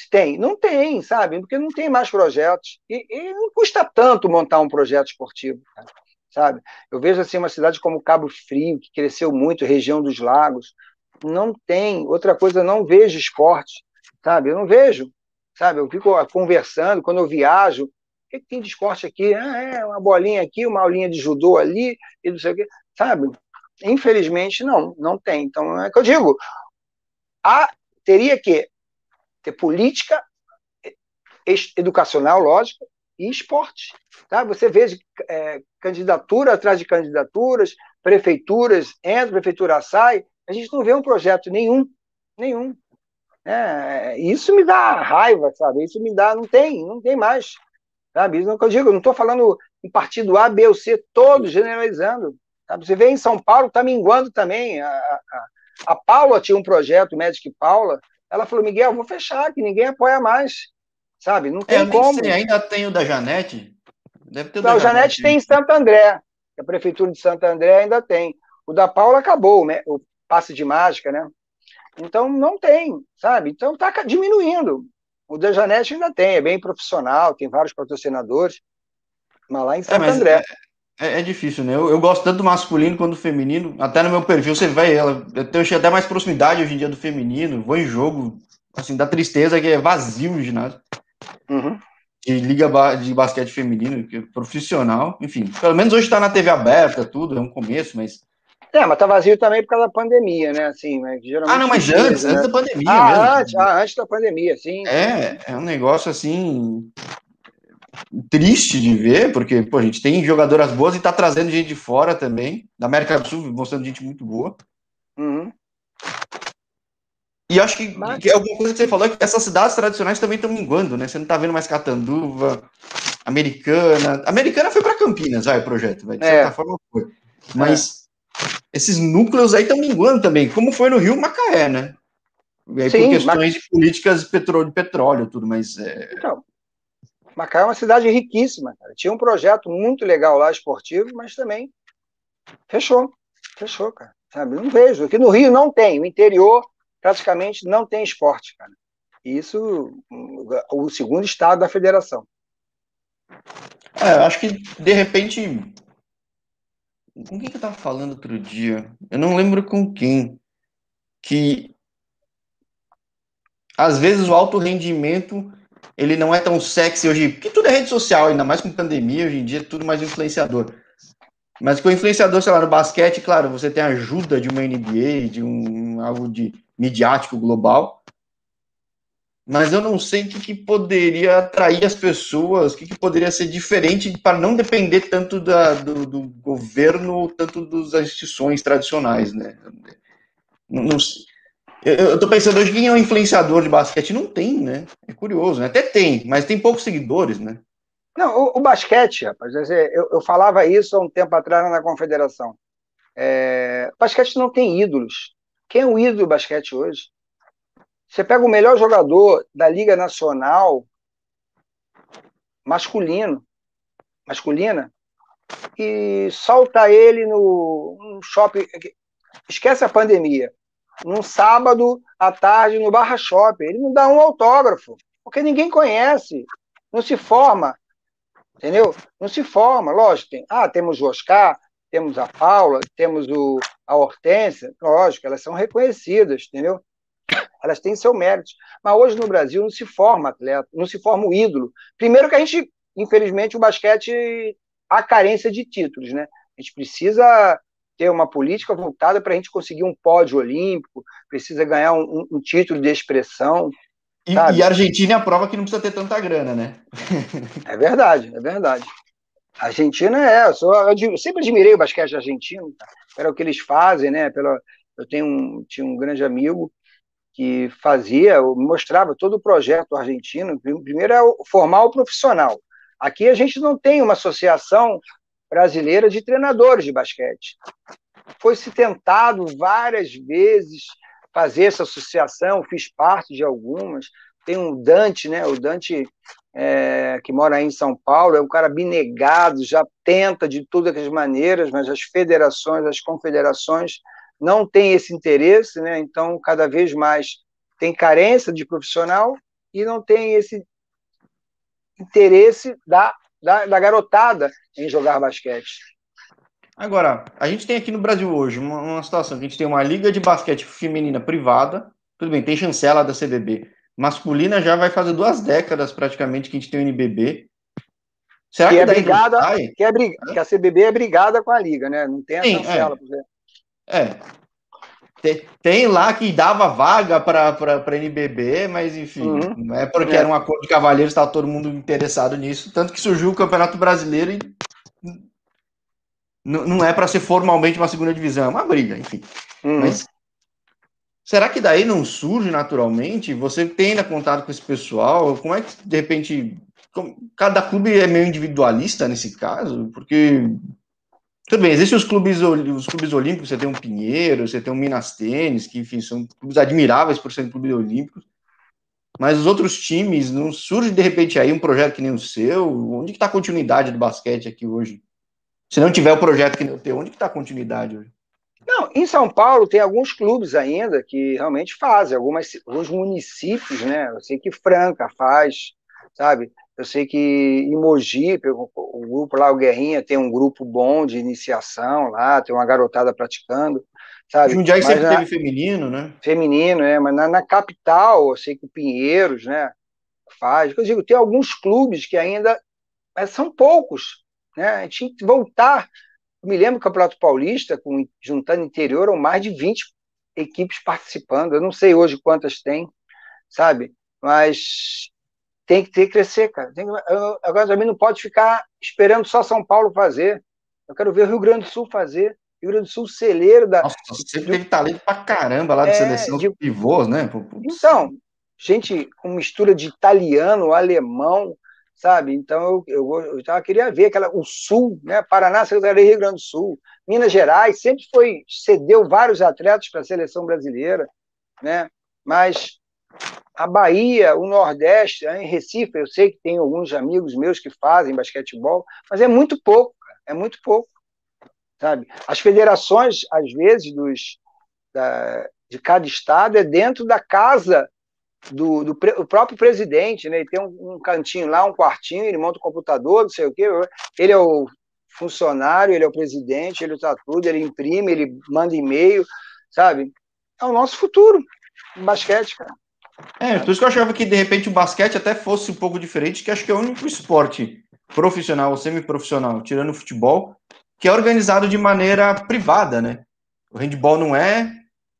Tem? Não tem, sabe? Porque não tem mais projetos. E, e não custa tanto montar um projeto esportivo, sabe? Eu vejo assim uma cidade como Cabo Frio, que cresceu muito, região dos lagos, não tem. Outra coisa, não vejo esporte, sabe? Eu não vejo, sabe? Eu fico conversando, quando eu viajo, o que, que tem de esporte aqui? Ah, é, uma bolinha aqui, uma aulinha de judô ali, e não sei o quê, sabe? Infelizmente, não, não tem. Então, é que eu digo, há, teria que ter política educacional, lógico, e esporte. Tá? Você vê é, candidatura atrás de candidaturas, prefeituras entra, prefeitura sai, a gente não vê um projeto nenhum, nenhum. É, isso me dá raiva, sabe? Isso me dá, não tem, não tem mais. Sabe? Isso é o que eu digo, eu não estou falando em partido A, B ou C, todos generalizando. Sabe? Você vê em São Paulo, está minguando também. A, a, a Paula tinha um projeto, Magic Paula, ela falou, Miguel, vou fechar, que ninguém apoia mais. Sabe? Não tem é, como. Sei, ainda tem o da Janete? Deve ter o Não, da Janete, Janete tem em Santo André. A Prefeitura de Santo André ainda tem. O da Paula acabou, né? o passe de mágica, né? Então não tem, sabe? Então está diminuindo. O da Janete ainda tem, é bem profissional, tem vários patrocinadores, mas lá em é, Santo é, André. É, é, difícil, né? Eu, eu, gosto tanto do masculino quanto do feminino. Até no meu perfil você vê ela. Eu tenho até mais proximidade hoje em dia do feminino. Vou em jogo, assim, da tristeza que é vazio o ginásio. Uhum. De liga de basquete feminino, que é profissional. Enfim, pelo menos hoje está na TV aberta, tudo, é um começo, mas. É, mas tá vazio também por causa da pandemia, né? Assim, né? ah, não, mas antes, né? antes da pandemia. Ah, mesmo. Antes, ah, antes da pandemia, sim. É, é um negócio assim triste de ver, porque pô, a gente tem jogadoras boas e tá trazendo gente de fora também, da América do Sul, mostrando gente muito boa. Uhum. E acho que, Mas... que alguma coisa que você falou é que essas cidades tradicionais também estão minguando, né? Você não tá vendo mais Catanduva, Americana. Americana foi para Campinas, vai, o projeto, vai, de é. certa forma foi. Mas é. esses núcleos aí estão minguando também, como foi no Rio Macaé, né? E aí, Sim, por questões mas... de políticas de petróleo, de petróleo tudo, mas. É... Então, Macaé é uma cidade riquíssima, cara. Tinha um projeto muito legal lá, esportivo, mas também fechou. Fechou, cara. Sabe? Não vejo. Aqui no Rio não tem. O interior praticamente não tem esporte, cara. Isso, o segundo estado da federação. É, acho que de repente. Com quem que eu tava falando outro dia? Eu não lembro com quem. Que às vezes o alto rendimento ele não é tão sexy hoje, porque tudo é rede social, ainda mais com pandemia, hoje em dia é tudo mais influenciador. Mas o influenciador, sei lá, no basquete, claro, você tem a ajuda de uma NBA, de um algo de midiático global. Mas eu não sei o que, que poderia atrair as pessoas, o que, que poderia ser diferente para não depender tanto da, do, do, governo, tanto das instituições tradicionais, né? Não, não eu, estou pensando hoje quem é um influenciador de basquete? Não tem, né? É curioso, né? Até tem, mas tem poucos seguidores, né? Não, o, o basquete, rapaz, eu, eu, falava isso há um tempo atrás na confederação. É, basquete não tem ídolos. Quem é o ídolo do basquete hoje? Você pega o melhor jogador da Liga Nacional masculino, masculina, e solta ele no, no shopping. Esquece a pandemia. Num sábado à tarde no Barra Shopping. Ele não dá um autógrafo, porque ninguém conhece, não se forma entendeu? Não se forma, lógico. Tem, ah, temos o Oscar, temos a Paula, temos o, a Hortência, lógico, elas são reconhecidas, entendeu? Elas têm seu mérito. Mas hoje no Brasil não se forma atleta, não se forma o ídolo. Primeiro que a gente, infelizmente, o basquete há carência de títulos, né? A gente precisa ter uma política voltada para a gente conseguir um pódio olímpico, precisa ganhar um, um título de expressão, e, e, a Argentina é a prova que não precisa ter tanta grana, né? é verdade, é verdade. A Argentina é, eu, sou, eu sempre admirei o basquete argentino, era o que eles fazem, né? Pela, eu tenho um, tinha um grande amigo que fazia, mostrava todo o projeto argentino. Primeiro é formar o profissional. Aqui a gente não tem uma associação brasileira de treinadores de basquete. Foi se tentado várias vezes fazer essa associação, fiz parte de algumas. Tem um Dante, né? O Dante é, que mora aí em São Paulo, é um cara abnegado, já tenta de todas as maneiras, mas as federações, as confederações não têm esse interesse, né? Então, cada vez mais tem carência de profissional e não tem esse interesse da, da, da garotada em jogar basquete. Agora, a gente tem aqui no Brasil hoje uma, uma, situação que a gente tem uma liga de basquete feminina privada, tudo bem, tem chancela da CBB. Masculina já vai fazer duas décadas praticamente que a gente tem o NBB. Será que, que é brigada, que, é que a CBB é brigada com a liga, né? Não tem a Sim, chancela, é. é. Tem, lá que dava vaga para a NBB, mas enfim, uhum. não é porque era um acordo de cavalheiros, estava todo mundo interessado nisso. Tanto que surgiu o Campeonato Brasileiro e não é para ser formalmente uma segunda divisão, é uma briga, enfim. Uhum. Mas será que daí não surge naturalmente? Você tem ainda contato com esse pessoal? Como é que, de repente, cada clube é meio individualista nesse caso? Porque, tudo bem, existem os clubes, os clubes olímpicos, você tem um Pinheiro, você tem um Minas Tênis, que, enfim, são clubes admiráveis por serem clubes olímpicos, mas os outros times, não surge, de repente, aí um projeto que nem o seu? Onde está a continuidade do basquete aqui hoje? Se não tiver o projeto que eu tenho, onde está a continuidade hoje? Não, em São Paulo tem alguns clubes ainda que realmente fazem, algumas, alguns municípios, né? Eu sei que Franca faz, sabe? Eu sei que em Mogi, o grupo lá, o Guerrinha, tem um grupo bom de iniciação lá, tem uma garotada praticando, sabe? Jundiaí sempre na, teve feminino, né? Feminino, é, mas na, na, capital, eu sei que o Pinheiros, né, faz. Eu digo, tem alguns clubes que ainda, mas são poucos, né? A gente tinha que voltar. Eu me lembro do Campeonato Paulista, com, juntando interior, eram mais de 20 equipes participando. Eu não sei hoje quantas tem, sabe? Mas tem que ter que crescer, cara. Tem, eu, agora também não pode ficar esperando só São Paulo fazer. Eu quero ver o Rio Grande do Sul fazer. Rio Grande do Sul, celeiro da. Nossa, você teve talento pra caramba lá de é, seleção de pivôs, né? Então, gente com mistura de italiano, alemão, sabe? Então eu, eu, eu queria ver aquela, o Sul, né? Paraná, Secretaria Rio Grande do Sul, Minas Gerais sempre foi cedeu vários atletas para a seleção brasileira, né? Mas a Bahia, o Nordeste, em Recife, eu sei que tem alguns amigos meus que fazem basquetebol, mas é muito pouco, é muito pouco, sabe? As federações, às vezes, dos, da, de cada estado é dentro da casa do, do o próprio presidente, né? Ele tem um, um, cantinho lá, um quartinho, ele monta o computador, não sei o quê. Ele é o funcionário, ele é o presidente, ele está tudo, ele imprime, ele manda e-mail, sabe? É o nosso futuro, basquete, cara. É, por isso que eu achava que de repente o basquete até fosse um pouco diferente, que acho que é o único esporte profissional ou semiprofissional, tirando o futebol, que é organizado de maneira privada, né? O handball não é.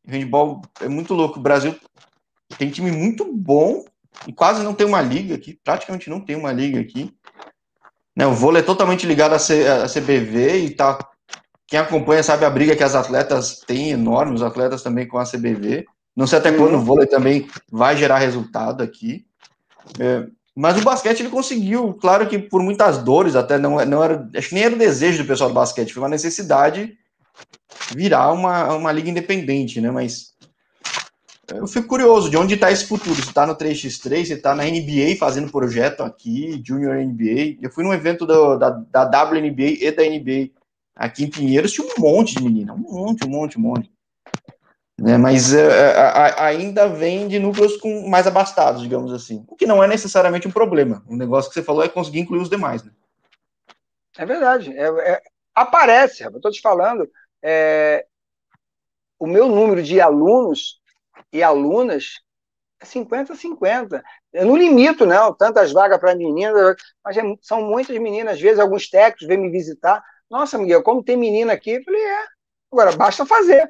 O handball é muito louco. O Brasil tem time muito bom e quase não tem uma liga aqui. Praticamente não tem uma liga aqui. Né, o vôlei é totalmente ligado à, à CBV e tá. Quem acompanha sabe a briga que as atletas têm enorme, os atletas também com a CBV. Não sei até quando o vôlei também vai gerar resultado aqui. É, mas o basquete ele conseguiu, claro que por muitas dores, até não, não era, acho que nem era o desejo do pessoal do basquete, foi uma necessidade virar uma, uma liga independente, né? Mas eu fico curioso de onde está esse futuro. Se está no 3x3, se está na NBA fazendo projeto aqui, Junior NBA. Eu fui num evento do, da, da WNBA e da NBA aqui em Pinheiros, tinha um monte de menina, um monte, um monte, um monte. Né, mas uh, a, ainda vem de núcleos com mais abastados, digamos assim. O que não é necessariamente um problema. O negócio que você falou é conseguir incluir os demais. Né? É verdade. É, é, aparece, eu estou te falando, é, o meu número de alunos e alunas é 50-50. Eu não limito, não, tantas vagas para meninas, mas é, são muitas meninas. Às vezes, alguns técnicos vêm me visitar. Nossa, Miguel, como tem menina aqui? Eu falei, é. Agora, basta fazer.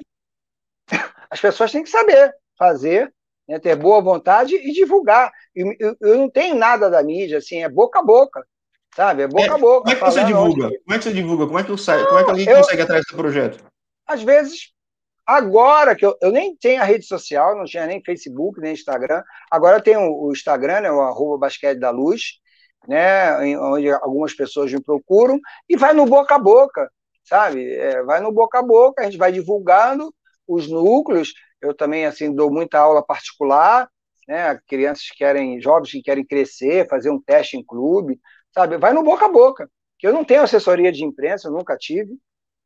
As pessoas têm que saber fazer, né, ter boa vontade e divulgar. Eu, eu, eu, não tenho nada da mídia, assim, é boca a boca. Sabe? É boca é, a boca. Como é que você divulga? Onde... Como é que você divulga? Como é que, eu saio? Como é que alguém eu, consegue atrás do projeto? Às vezes, agora que eu, eu nem tenho a rede social, não tinha nem Facebook, nem Instagram. Agora eu tenho o Instagram, né, o arroba basquete da luz, né, onde algumas pessoas me procuram, e vai no boca a boca, sabe? É, vai no boca a boca, a gente vai divulgando os núcleos. Eu também assim dou muita aula particular, né? Crianças que querem, jovens que querem crescer, fazer um teste em clube, sabe? Vai no boca a boca. Que eu não tenho assessoria de imprensa, eu nunca tive,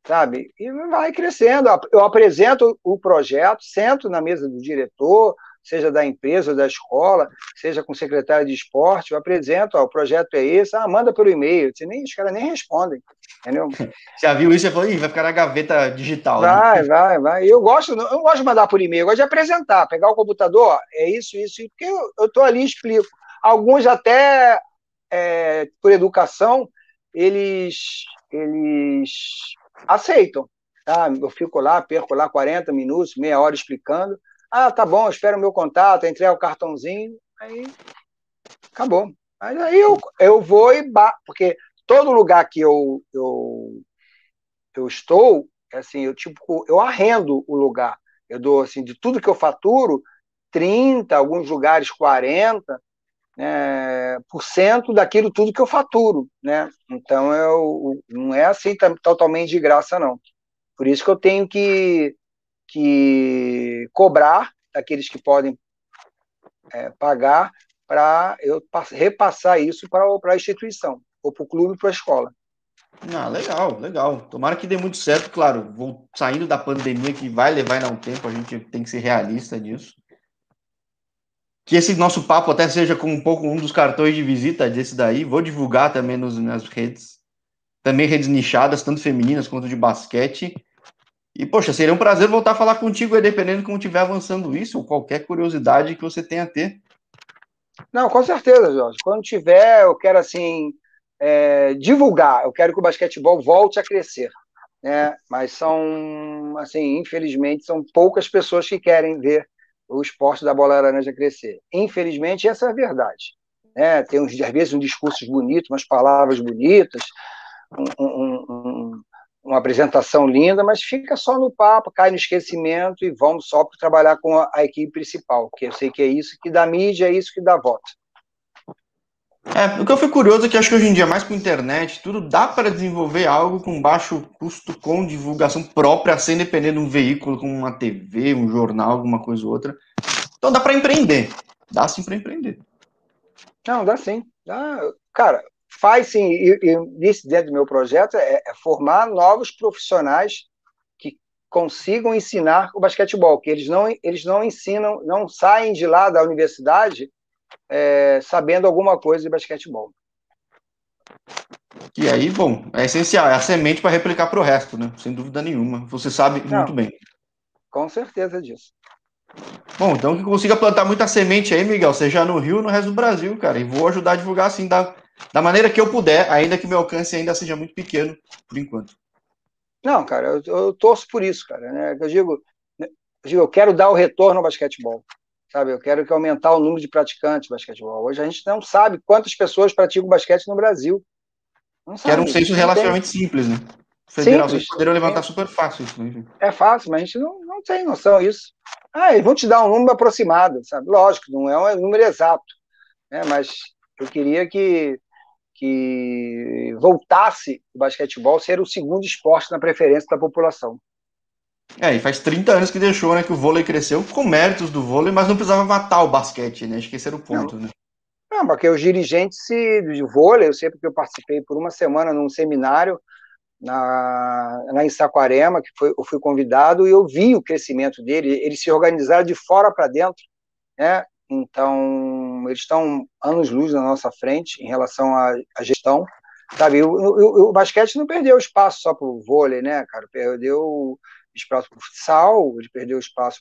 sabe? E vai crescendo. Eu apresento o projeto, sento na mesa do diretor, seja da empresa da escola, seja com o secretário de esporte, eu apresento, ó, o projeto é esse, ah, manda pelo e-mail, nem, os caras nem respondem, entendeu? Já viu isso? Você falou, vai ficar na gaveta digital. Vai, né? vai, vai. Eu gosto, eu não gosto de mandar por e-mail, eu gosto de apresentar, pegar o computador, ó, é isso, isso, porque eu estou ali e explico. Alguns até, é, por educação, eles, eles aceitam. Tá? Eu fico lá, perco lá 40 minutos, meia hora explicando, ah, tá bom, espero o meu contato, entrei o cartãozinho, aí acabou. Mas aí eu, eu vou e bato, porque todo lugar que eu, eu, eu estou, assim, eu tipo, eu arrendo o lugar. Eu dou assim, de tudo que eu faturo, 30, alguns lugares 40, né, por cento daquilo tudo que eu faturo, né? Então eu não é assim totalmente de graça não. Por isso que eu tenho que que cobrar daqueles que podem é, pagar para eu repassar isso para a instituição, ou para o clube para a escola. Ah, legal, legal. Tomara que dê muito certo, claro. Vou saindo da pandemia que vai levar ainda um tempo, a gente tem que ser realista nisso. Que esse nosso papo até seja com um pouco um dos cartões de visita desse daí. Vou divulgar também nas redes, também redes nichadas, tanto femininas quanto de basquete. E, poxa, seria um prazer voltar a falar contigo, dependendo de como estiver avançando isso, ou qualquer curiosidade que você tenha a ter. Não, com certeza, Jorge. Quando tiver, eu quero, assim, é, divulgar. Eu quero que o basquetebol volte a crescer. Né? Mas são, assim, infelizmente, são poucas pessoas que querem ver o esporte da bola laranja crescer. Infelizmente, essa é a verdade. Né? Tem, uns, às vezes, um discursos bonitos, umas palavras bonitas, um, um, um, uma apresentação linda, mas fica só no papo, cai no esquecimento e vamos só para trabalhar com a, a, equipe principal, que eu sei que é isso que dá mídia, é isso que dá voto. É, o que eu fui curioso é que acho que hoje em dia, mais com internet, tudo dá para desenvolver algo com baixo custo, com divulgação própria, sem depender de um veículo como uma TV, um jornal, alguma coisa ou outra. Então dá para empreender. Dá sim para empreender. Não, dá sim. Dá. Cara, faz sim, e, e isso dentro do meu projeto é, é, formar novos profissionais que consigam ensinar o basquetebol, que eles não, eles não ensinam, não saem de lá da universidade é, sabendo alguma coisa de basquetebol. E aí, bom, é essencial, é a semente para replicar para o resto, né? Sem dúvida nenhuma. Você sabe não, muito bem. Com certeza disso. Bom, então que consiga plantar muita semente aí, Miguel, seja no Rio no resto do Brasil, cara. E vou ajudar a divulgar assim, dar da maneira que eu puder, ainda que meu alcance ainda seja muito pequeno por enquanto. Não, cara, eu, eu torço por isso, cara. Né? Eu digo, eu digo, eu quero dar o retorno ao basquetebol. Sabe, eu quero que aumentar o número de praticantes de basquetebol. Hoje a gente não sabe quantas pessoas praticam basquete no Brasil. Não sabe. Que era um censo relativamente simples, né? Federações poderiam levantar super fácil isso. Né? É fácil, mas a gente não, não tem noção disso. Ah, eles vão te dar um número aproximado, sabe? Lógico, não é um número exato, né? mas eu queria que, que voltasse o basquetebol ser o segundo esporte na preferência da população. É, e faz 30 anos que deixou, né, que o vôlei cresceu com méritos do vôlei, mas não precisava matar o basquete, né? Era o ponto, não. né? Não, porque os dirigentes de vôlei, eu sempre que eu participei por uma semana num seminário na, lá em Saquarema, que foi, eu fui convidado, e eu vi o crescimento dele, eles se organizaram de fora para dentro, né? Então, eles estão anos-luz na nossa frente em relação à, à gestão, sabe? O, o, o, basquete não perdeu espaço só para o vôlei, né, cara? Perdeu espaço para o futsal, ele perdeu espaço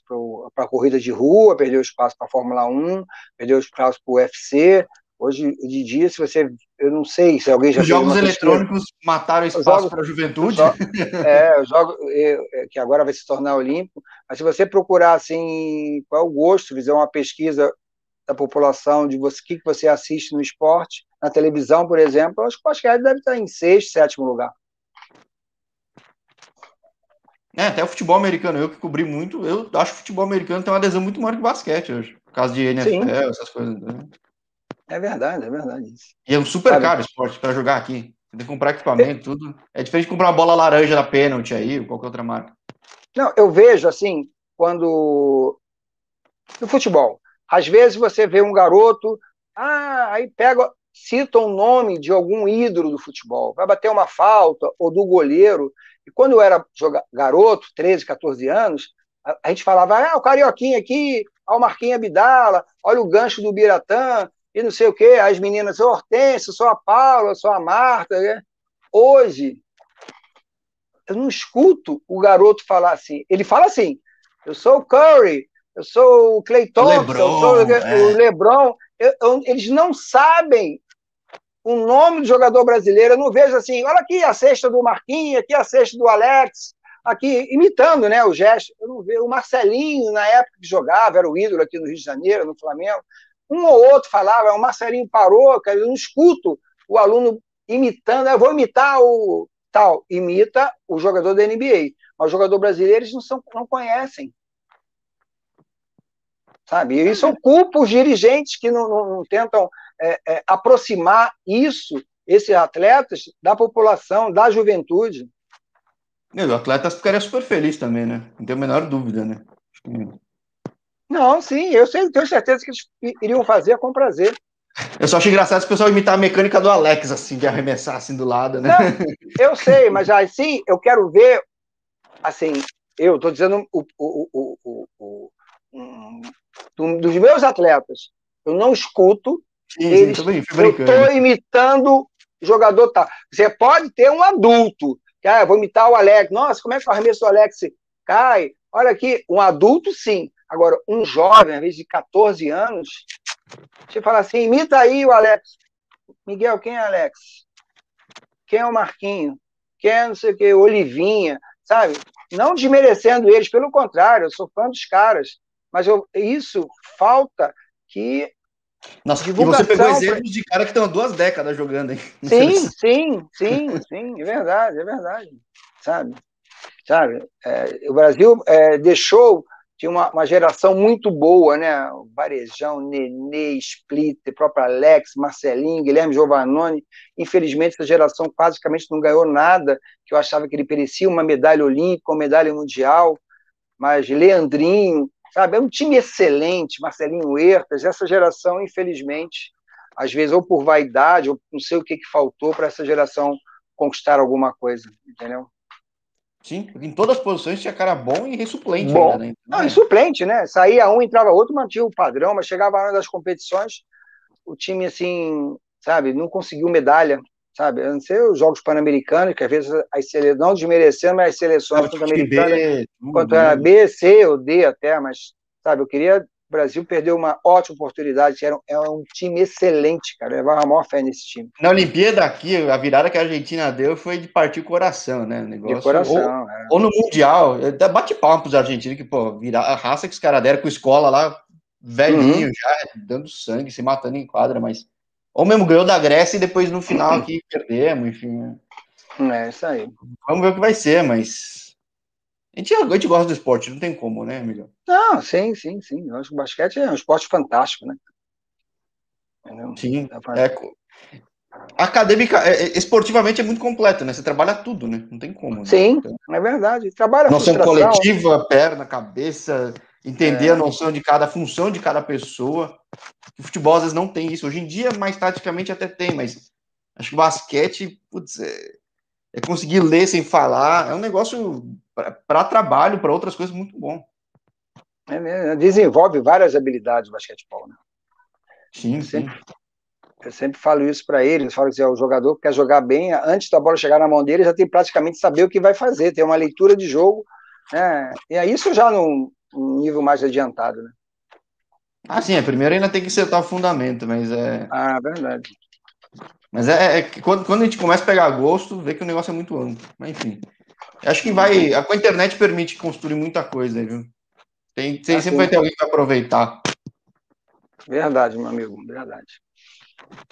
para a corrida de rua, perdeu espaço para a Fórmula 1, perdeu espaço para o UFC. Hoje de dia, se você. Eu não sei se alguém já. Os jogos eletrônicos mataram espaço para a juventude. é, o jogo é, que agora vai se tornar olímpico. Mas se você procurar assim, qual é o gosto, fizer uma pesquisa da população, de você, o que você assiste no esporte, na televisão, por exemplo, acho que o basquete deve estar em sexto, sétimo lugar. É, até o futebol americano, eu que cobri muito, eu acho que o futebol americano tem uma adesão muito maior que o basquete hoje, por causa de NFL, Sim. essas coisas. Né? É verdade, é verdade. E é um super Sabe? caro esporte para jogar aqui. Tem que comprar equipamento, tudo. É diferente de comprar uma bola laranja da pênalti aí, ou qualquer outra marca. Não, eu vejo assim, quando. No futebol, às vezes você vê um garoto, ah, aí pega, cita um nome de algum ídolo do futebol, vai bater uma falta, ou do goleiro, e quando eu era garoto, 13, 14 anos, a, a gente falava, ah, o Carioquinha aqui, o Marquinhos Abdala, olha o gancho do Biratã, e não sei o quê. As meninas, sou Hortência, sou a Paula, sou a Marta. Né? Hoje, eu não escuto o garoto falar assim. Ele fala assim, eu sou o Curry, eu sou o Clay Thompson, Lebron, eu sou é. o LeBron. Eu, eu, eles não sabem o nome do jogador brasileiro. Eu não vejo assim, olha aqui a cesta do Marquinhos, aqui a cesta do Alex, aqui imitando né, o gesto. Eu não vejo o Marcelinho, na época que jogava, era o ídolo aqui no Rio de Janeiro, no Flamengo. Um ou outro falava, o Marcelinho parou, cara, eu não escuto o aluno imitando, eu vou imitar o tal, imita o jogador da NBA. Mas o jogador brasileiro eles não, são, não conhecem. Sabe? E isso ocupa os dirigentes que não, não, não tentam é, é, aproximar isso, esses atletas, da população, da juventude. E o atleta ficaria super feliz também, né? Não tenho a menor dúvida, né? Não, sim, eu sei, tenho certeza que eles iriam fazer com prazer. Eu só acho engraçado o pessoal imitar a mecânica do Alex, assim, de arremessar assim do lado, né? Não, eu sei, mas assim, eu quero ver, assim, eu estou dizendo o, o, o, o, um, dos meus atletas, eu não escuto Sim, Eles, sim, eu estou imitando jogador tal. Você pode ter um adulto, que ah, vou imitar o Alex. Nossa, como é que o arremesso do Alex cai? Olha aqui, um adulto sim. Agora, um jovem, às vezes de 14 anos, você fala assim, imita aí o Alex. Miguel, quem é Alex? Quem é o Marquinho? Quem é não sei o que, Olivinha, sabe? Não desmerecendo eles, pelo contrário, eu sou fã dos caras. Mas eu, isso falta que nossa, e você pegou exemplos de cara que estão há duas décadas jogando, hein? Sim, sim, sim, sim, é verdade, é verdade. Sabe? Sabe? É, o Brasil é, deixou tinha uma, uma, geração muito boa, né? O Varejão, Nenê, Splitter, próprio Alex, Marcelinho, Guilherme Giovannone. Infelizmente, essa geração basicamente não ganhou nada, que eu achava que ele merecia uma medalha olímpica, uma medalha mundial. Mas Leandrinho, Sabe? É um time excelente, Marcelinho Huertas, essa geração, infelizmente, às vezes, ou por vaidade, ou não sei o que, que faltou para essa geração conquistar alguma coisa, entendeu? Sim, em todas as posições tinha cara bom e ressuplente. Bom. Ainda, né? Não, e suplente, né? Saía um, entrava outro, mantinha o padrão, mas chegava na hora das competições, o time, assim, sabe, não conseguiu medalha sabe? A não ser os Jogos Pan-Americanos, que às vezes as seleções, não desmerecendo, mas as seleções pan-americanas, quanto era B, C ou D até, mas, sabe, eu queria Brasil perdeu uma ótima oportunidade. Era, é um time excelente, cara. Eu levava a maior fé nesse time. Na Olimpíada aqui, a virada que a Argentina deu foi de partir o coração, né? O negócio, de coração, ou, é. ou no Mundial. Bate palma pros argentinos, que, pô, virar, a raça que os caras deram com escola lá, velhinho uhum. já, dando sangue, se matando em quadra, mas. Ou mesmo ganhou da Grécia e depois no final aqui perdemos, enfim. Né? É, isso aí. Vamos ver o que vai ser, mas. A gente, a gente gosta do esporte, não tem como, né, Miguel? Não, sim, sim, sim. Eu acho que o basquete é um esporte fantástico, né? Entendeu? Sim. É, acadêmica, é, é, esportivamente é muito completo, né? Você trabalha tudo, né? Não tem como. Né? Sim, então, é verdade. Trabalha Noção coletiva, perna, cabeça, entender é. a noção de cada função de cada pessoa. O futebol às vezes não tem isso. Hoje em dia, mais taticamente até tem, mas acho que o basquete, putz, é, é conseguir ler sem falar, é um negócio para trabalho, para outras coisas muito bom. É Desenvolve várias habilidades o basquetebol, né? Sim, eu sempre, eu sempre falo isso para eles, falo que é o jogador que quer jogar bem, antes da bola chegar na mão dele, já tem praticamente saber o que vai fazer, tem uma leitura de jogo, né? E é isso já num, num nível mais adiantado, né? Ah, sim, é, primeiro ainda tem que acertar o fundamento, mas é. Ah, verdade. Mas é, é que quando, quando a gente começa a pegar gosto, vê que o negócio é muito amplo. Mas enfim. Acho que vai. A, a internet permite construir muita coisa, viu? Tem, tem sempre vai ter alguém para aproveitar. Verdade, meu amigo, verdade.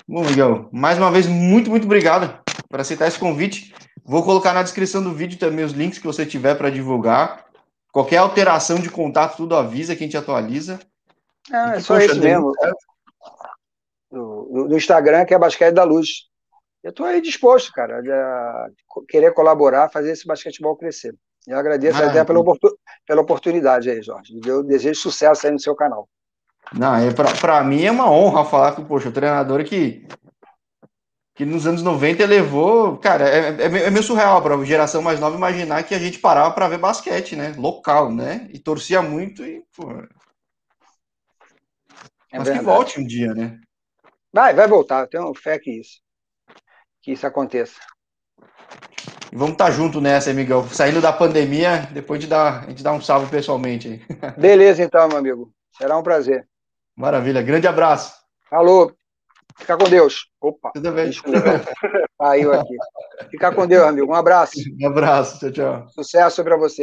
Bom, Miguel, mais uma vez, muito, muito obrigado por aceitar esse convite. Vou colocar na descrição do vídeo também os links que você tiver para divulgar. Qualquer alteração de contato, tudo avisa que a gente atualiza. Ah, é só isso mesmo no, no Instagram, que é Basquete da Luz. Eu estou aí disposto, cara, a querer colaborar, fazer esse basquetebol crescer. Eu agradeço ah, até pela, oportun, pela oportunidade aí, Jorge. Eu desejo sucesso aí no seu canal. Não, é para mim é uma honra falar com poxa, o treinador que, que nos anos 90 levou. Cara, é, é, é meio surreal para a geração mais nova imaginar que a gente parava para ver basquete, né? Local, né? E torcia muito e. Pô... É Mas verdade. que volte um dia, né? Vai, vai voltar. Eu tenho fé que isso. Que isso aconteça. Vamos estar tá junto nessa, Miguel. Saindo da pandemia, depois de dar, a gente dá um salve pessoalmente. Beleza, então, meu amigo. Será um prazer. Maravilha. Grande abraço. Falou. Fica com Deus. Opa. Tudo bem. Saiu aqui. Fica com Deus, amigo. Um abraço. Um abraço. Tchau, tchau. Sucesso para você.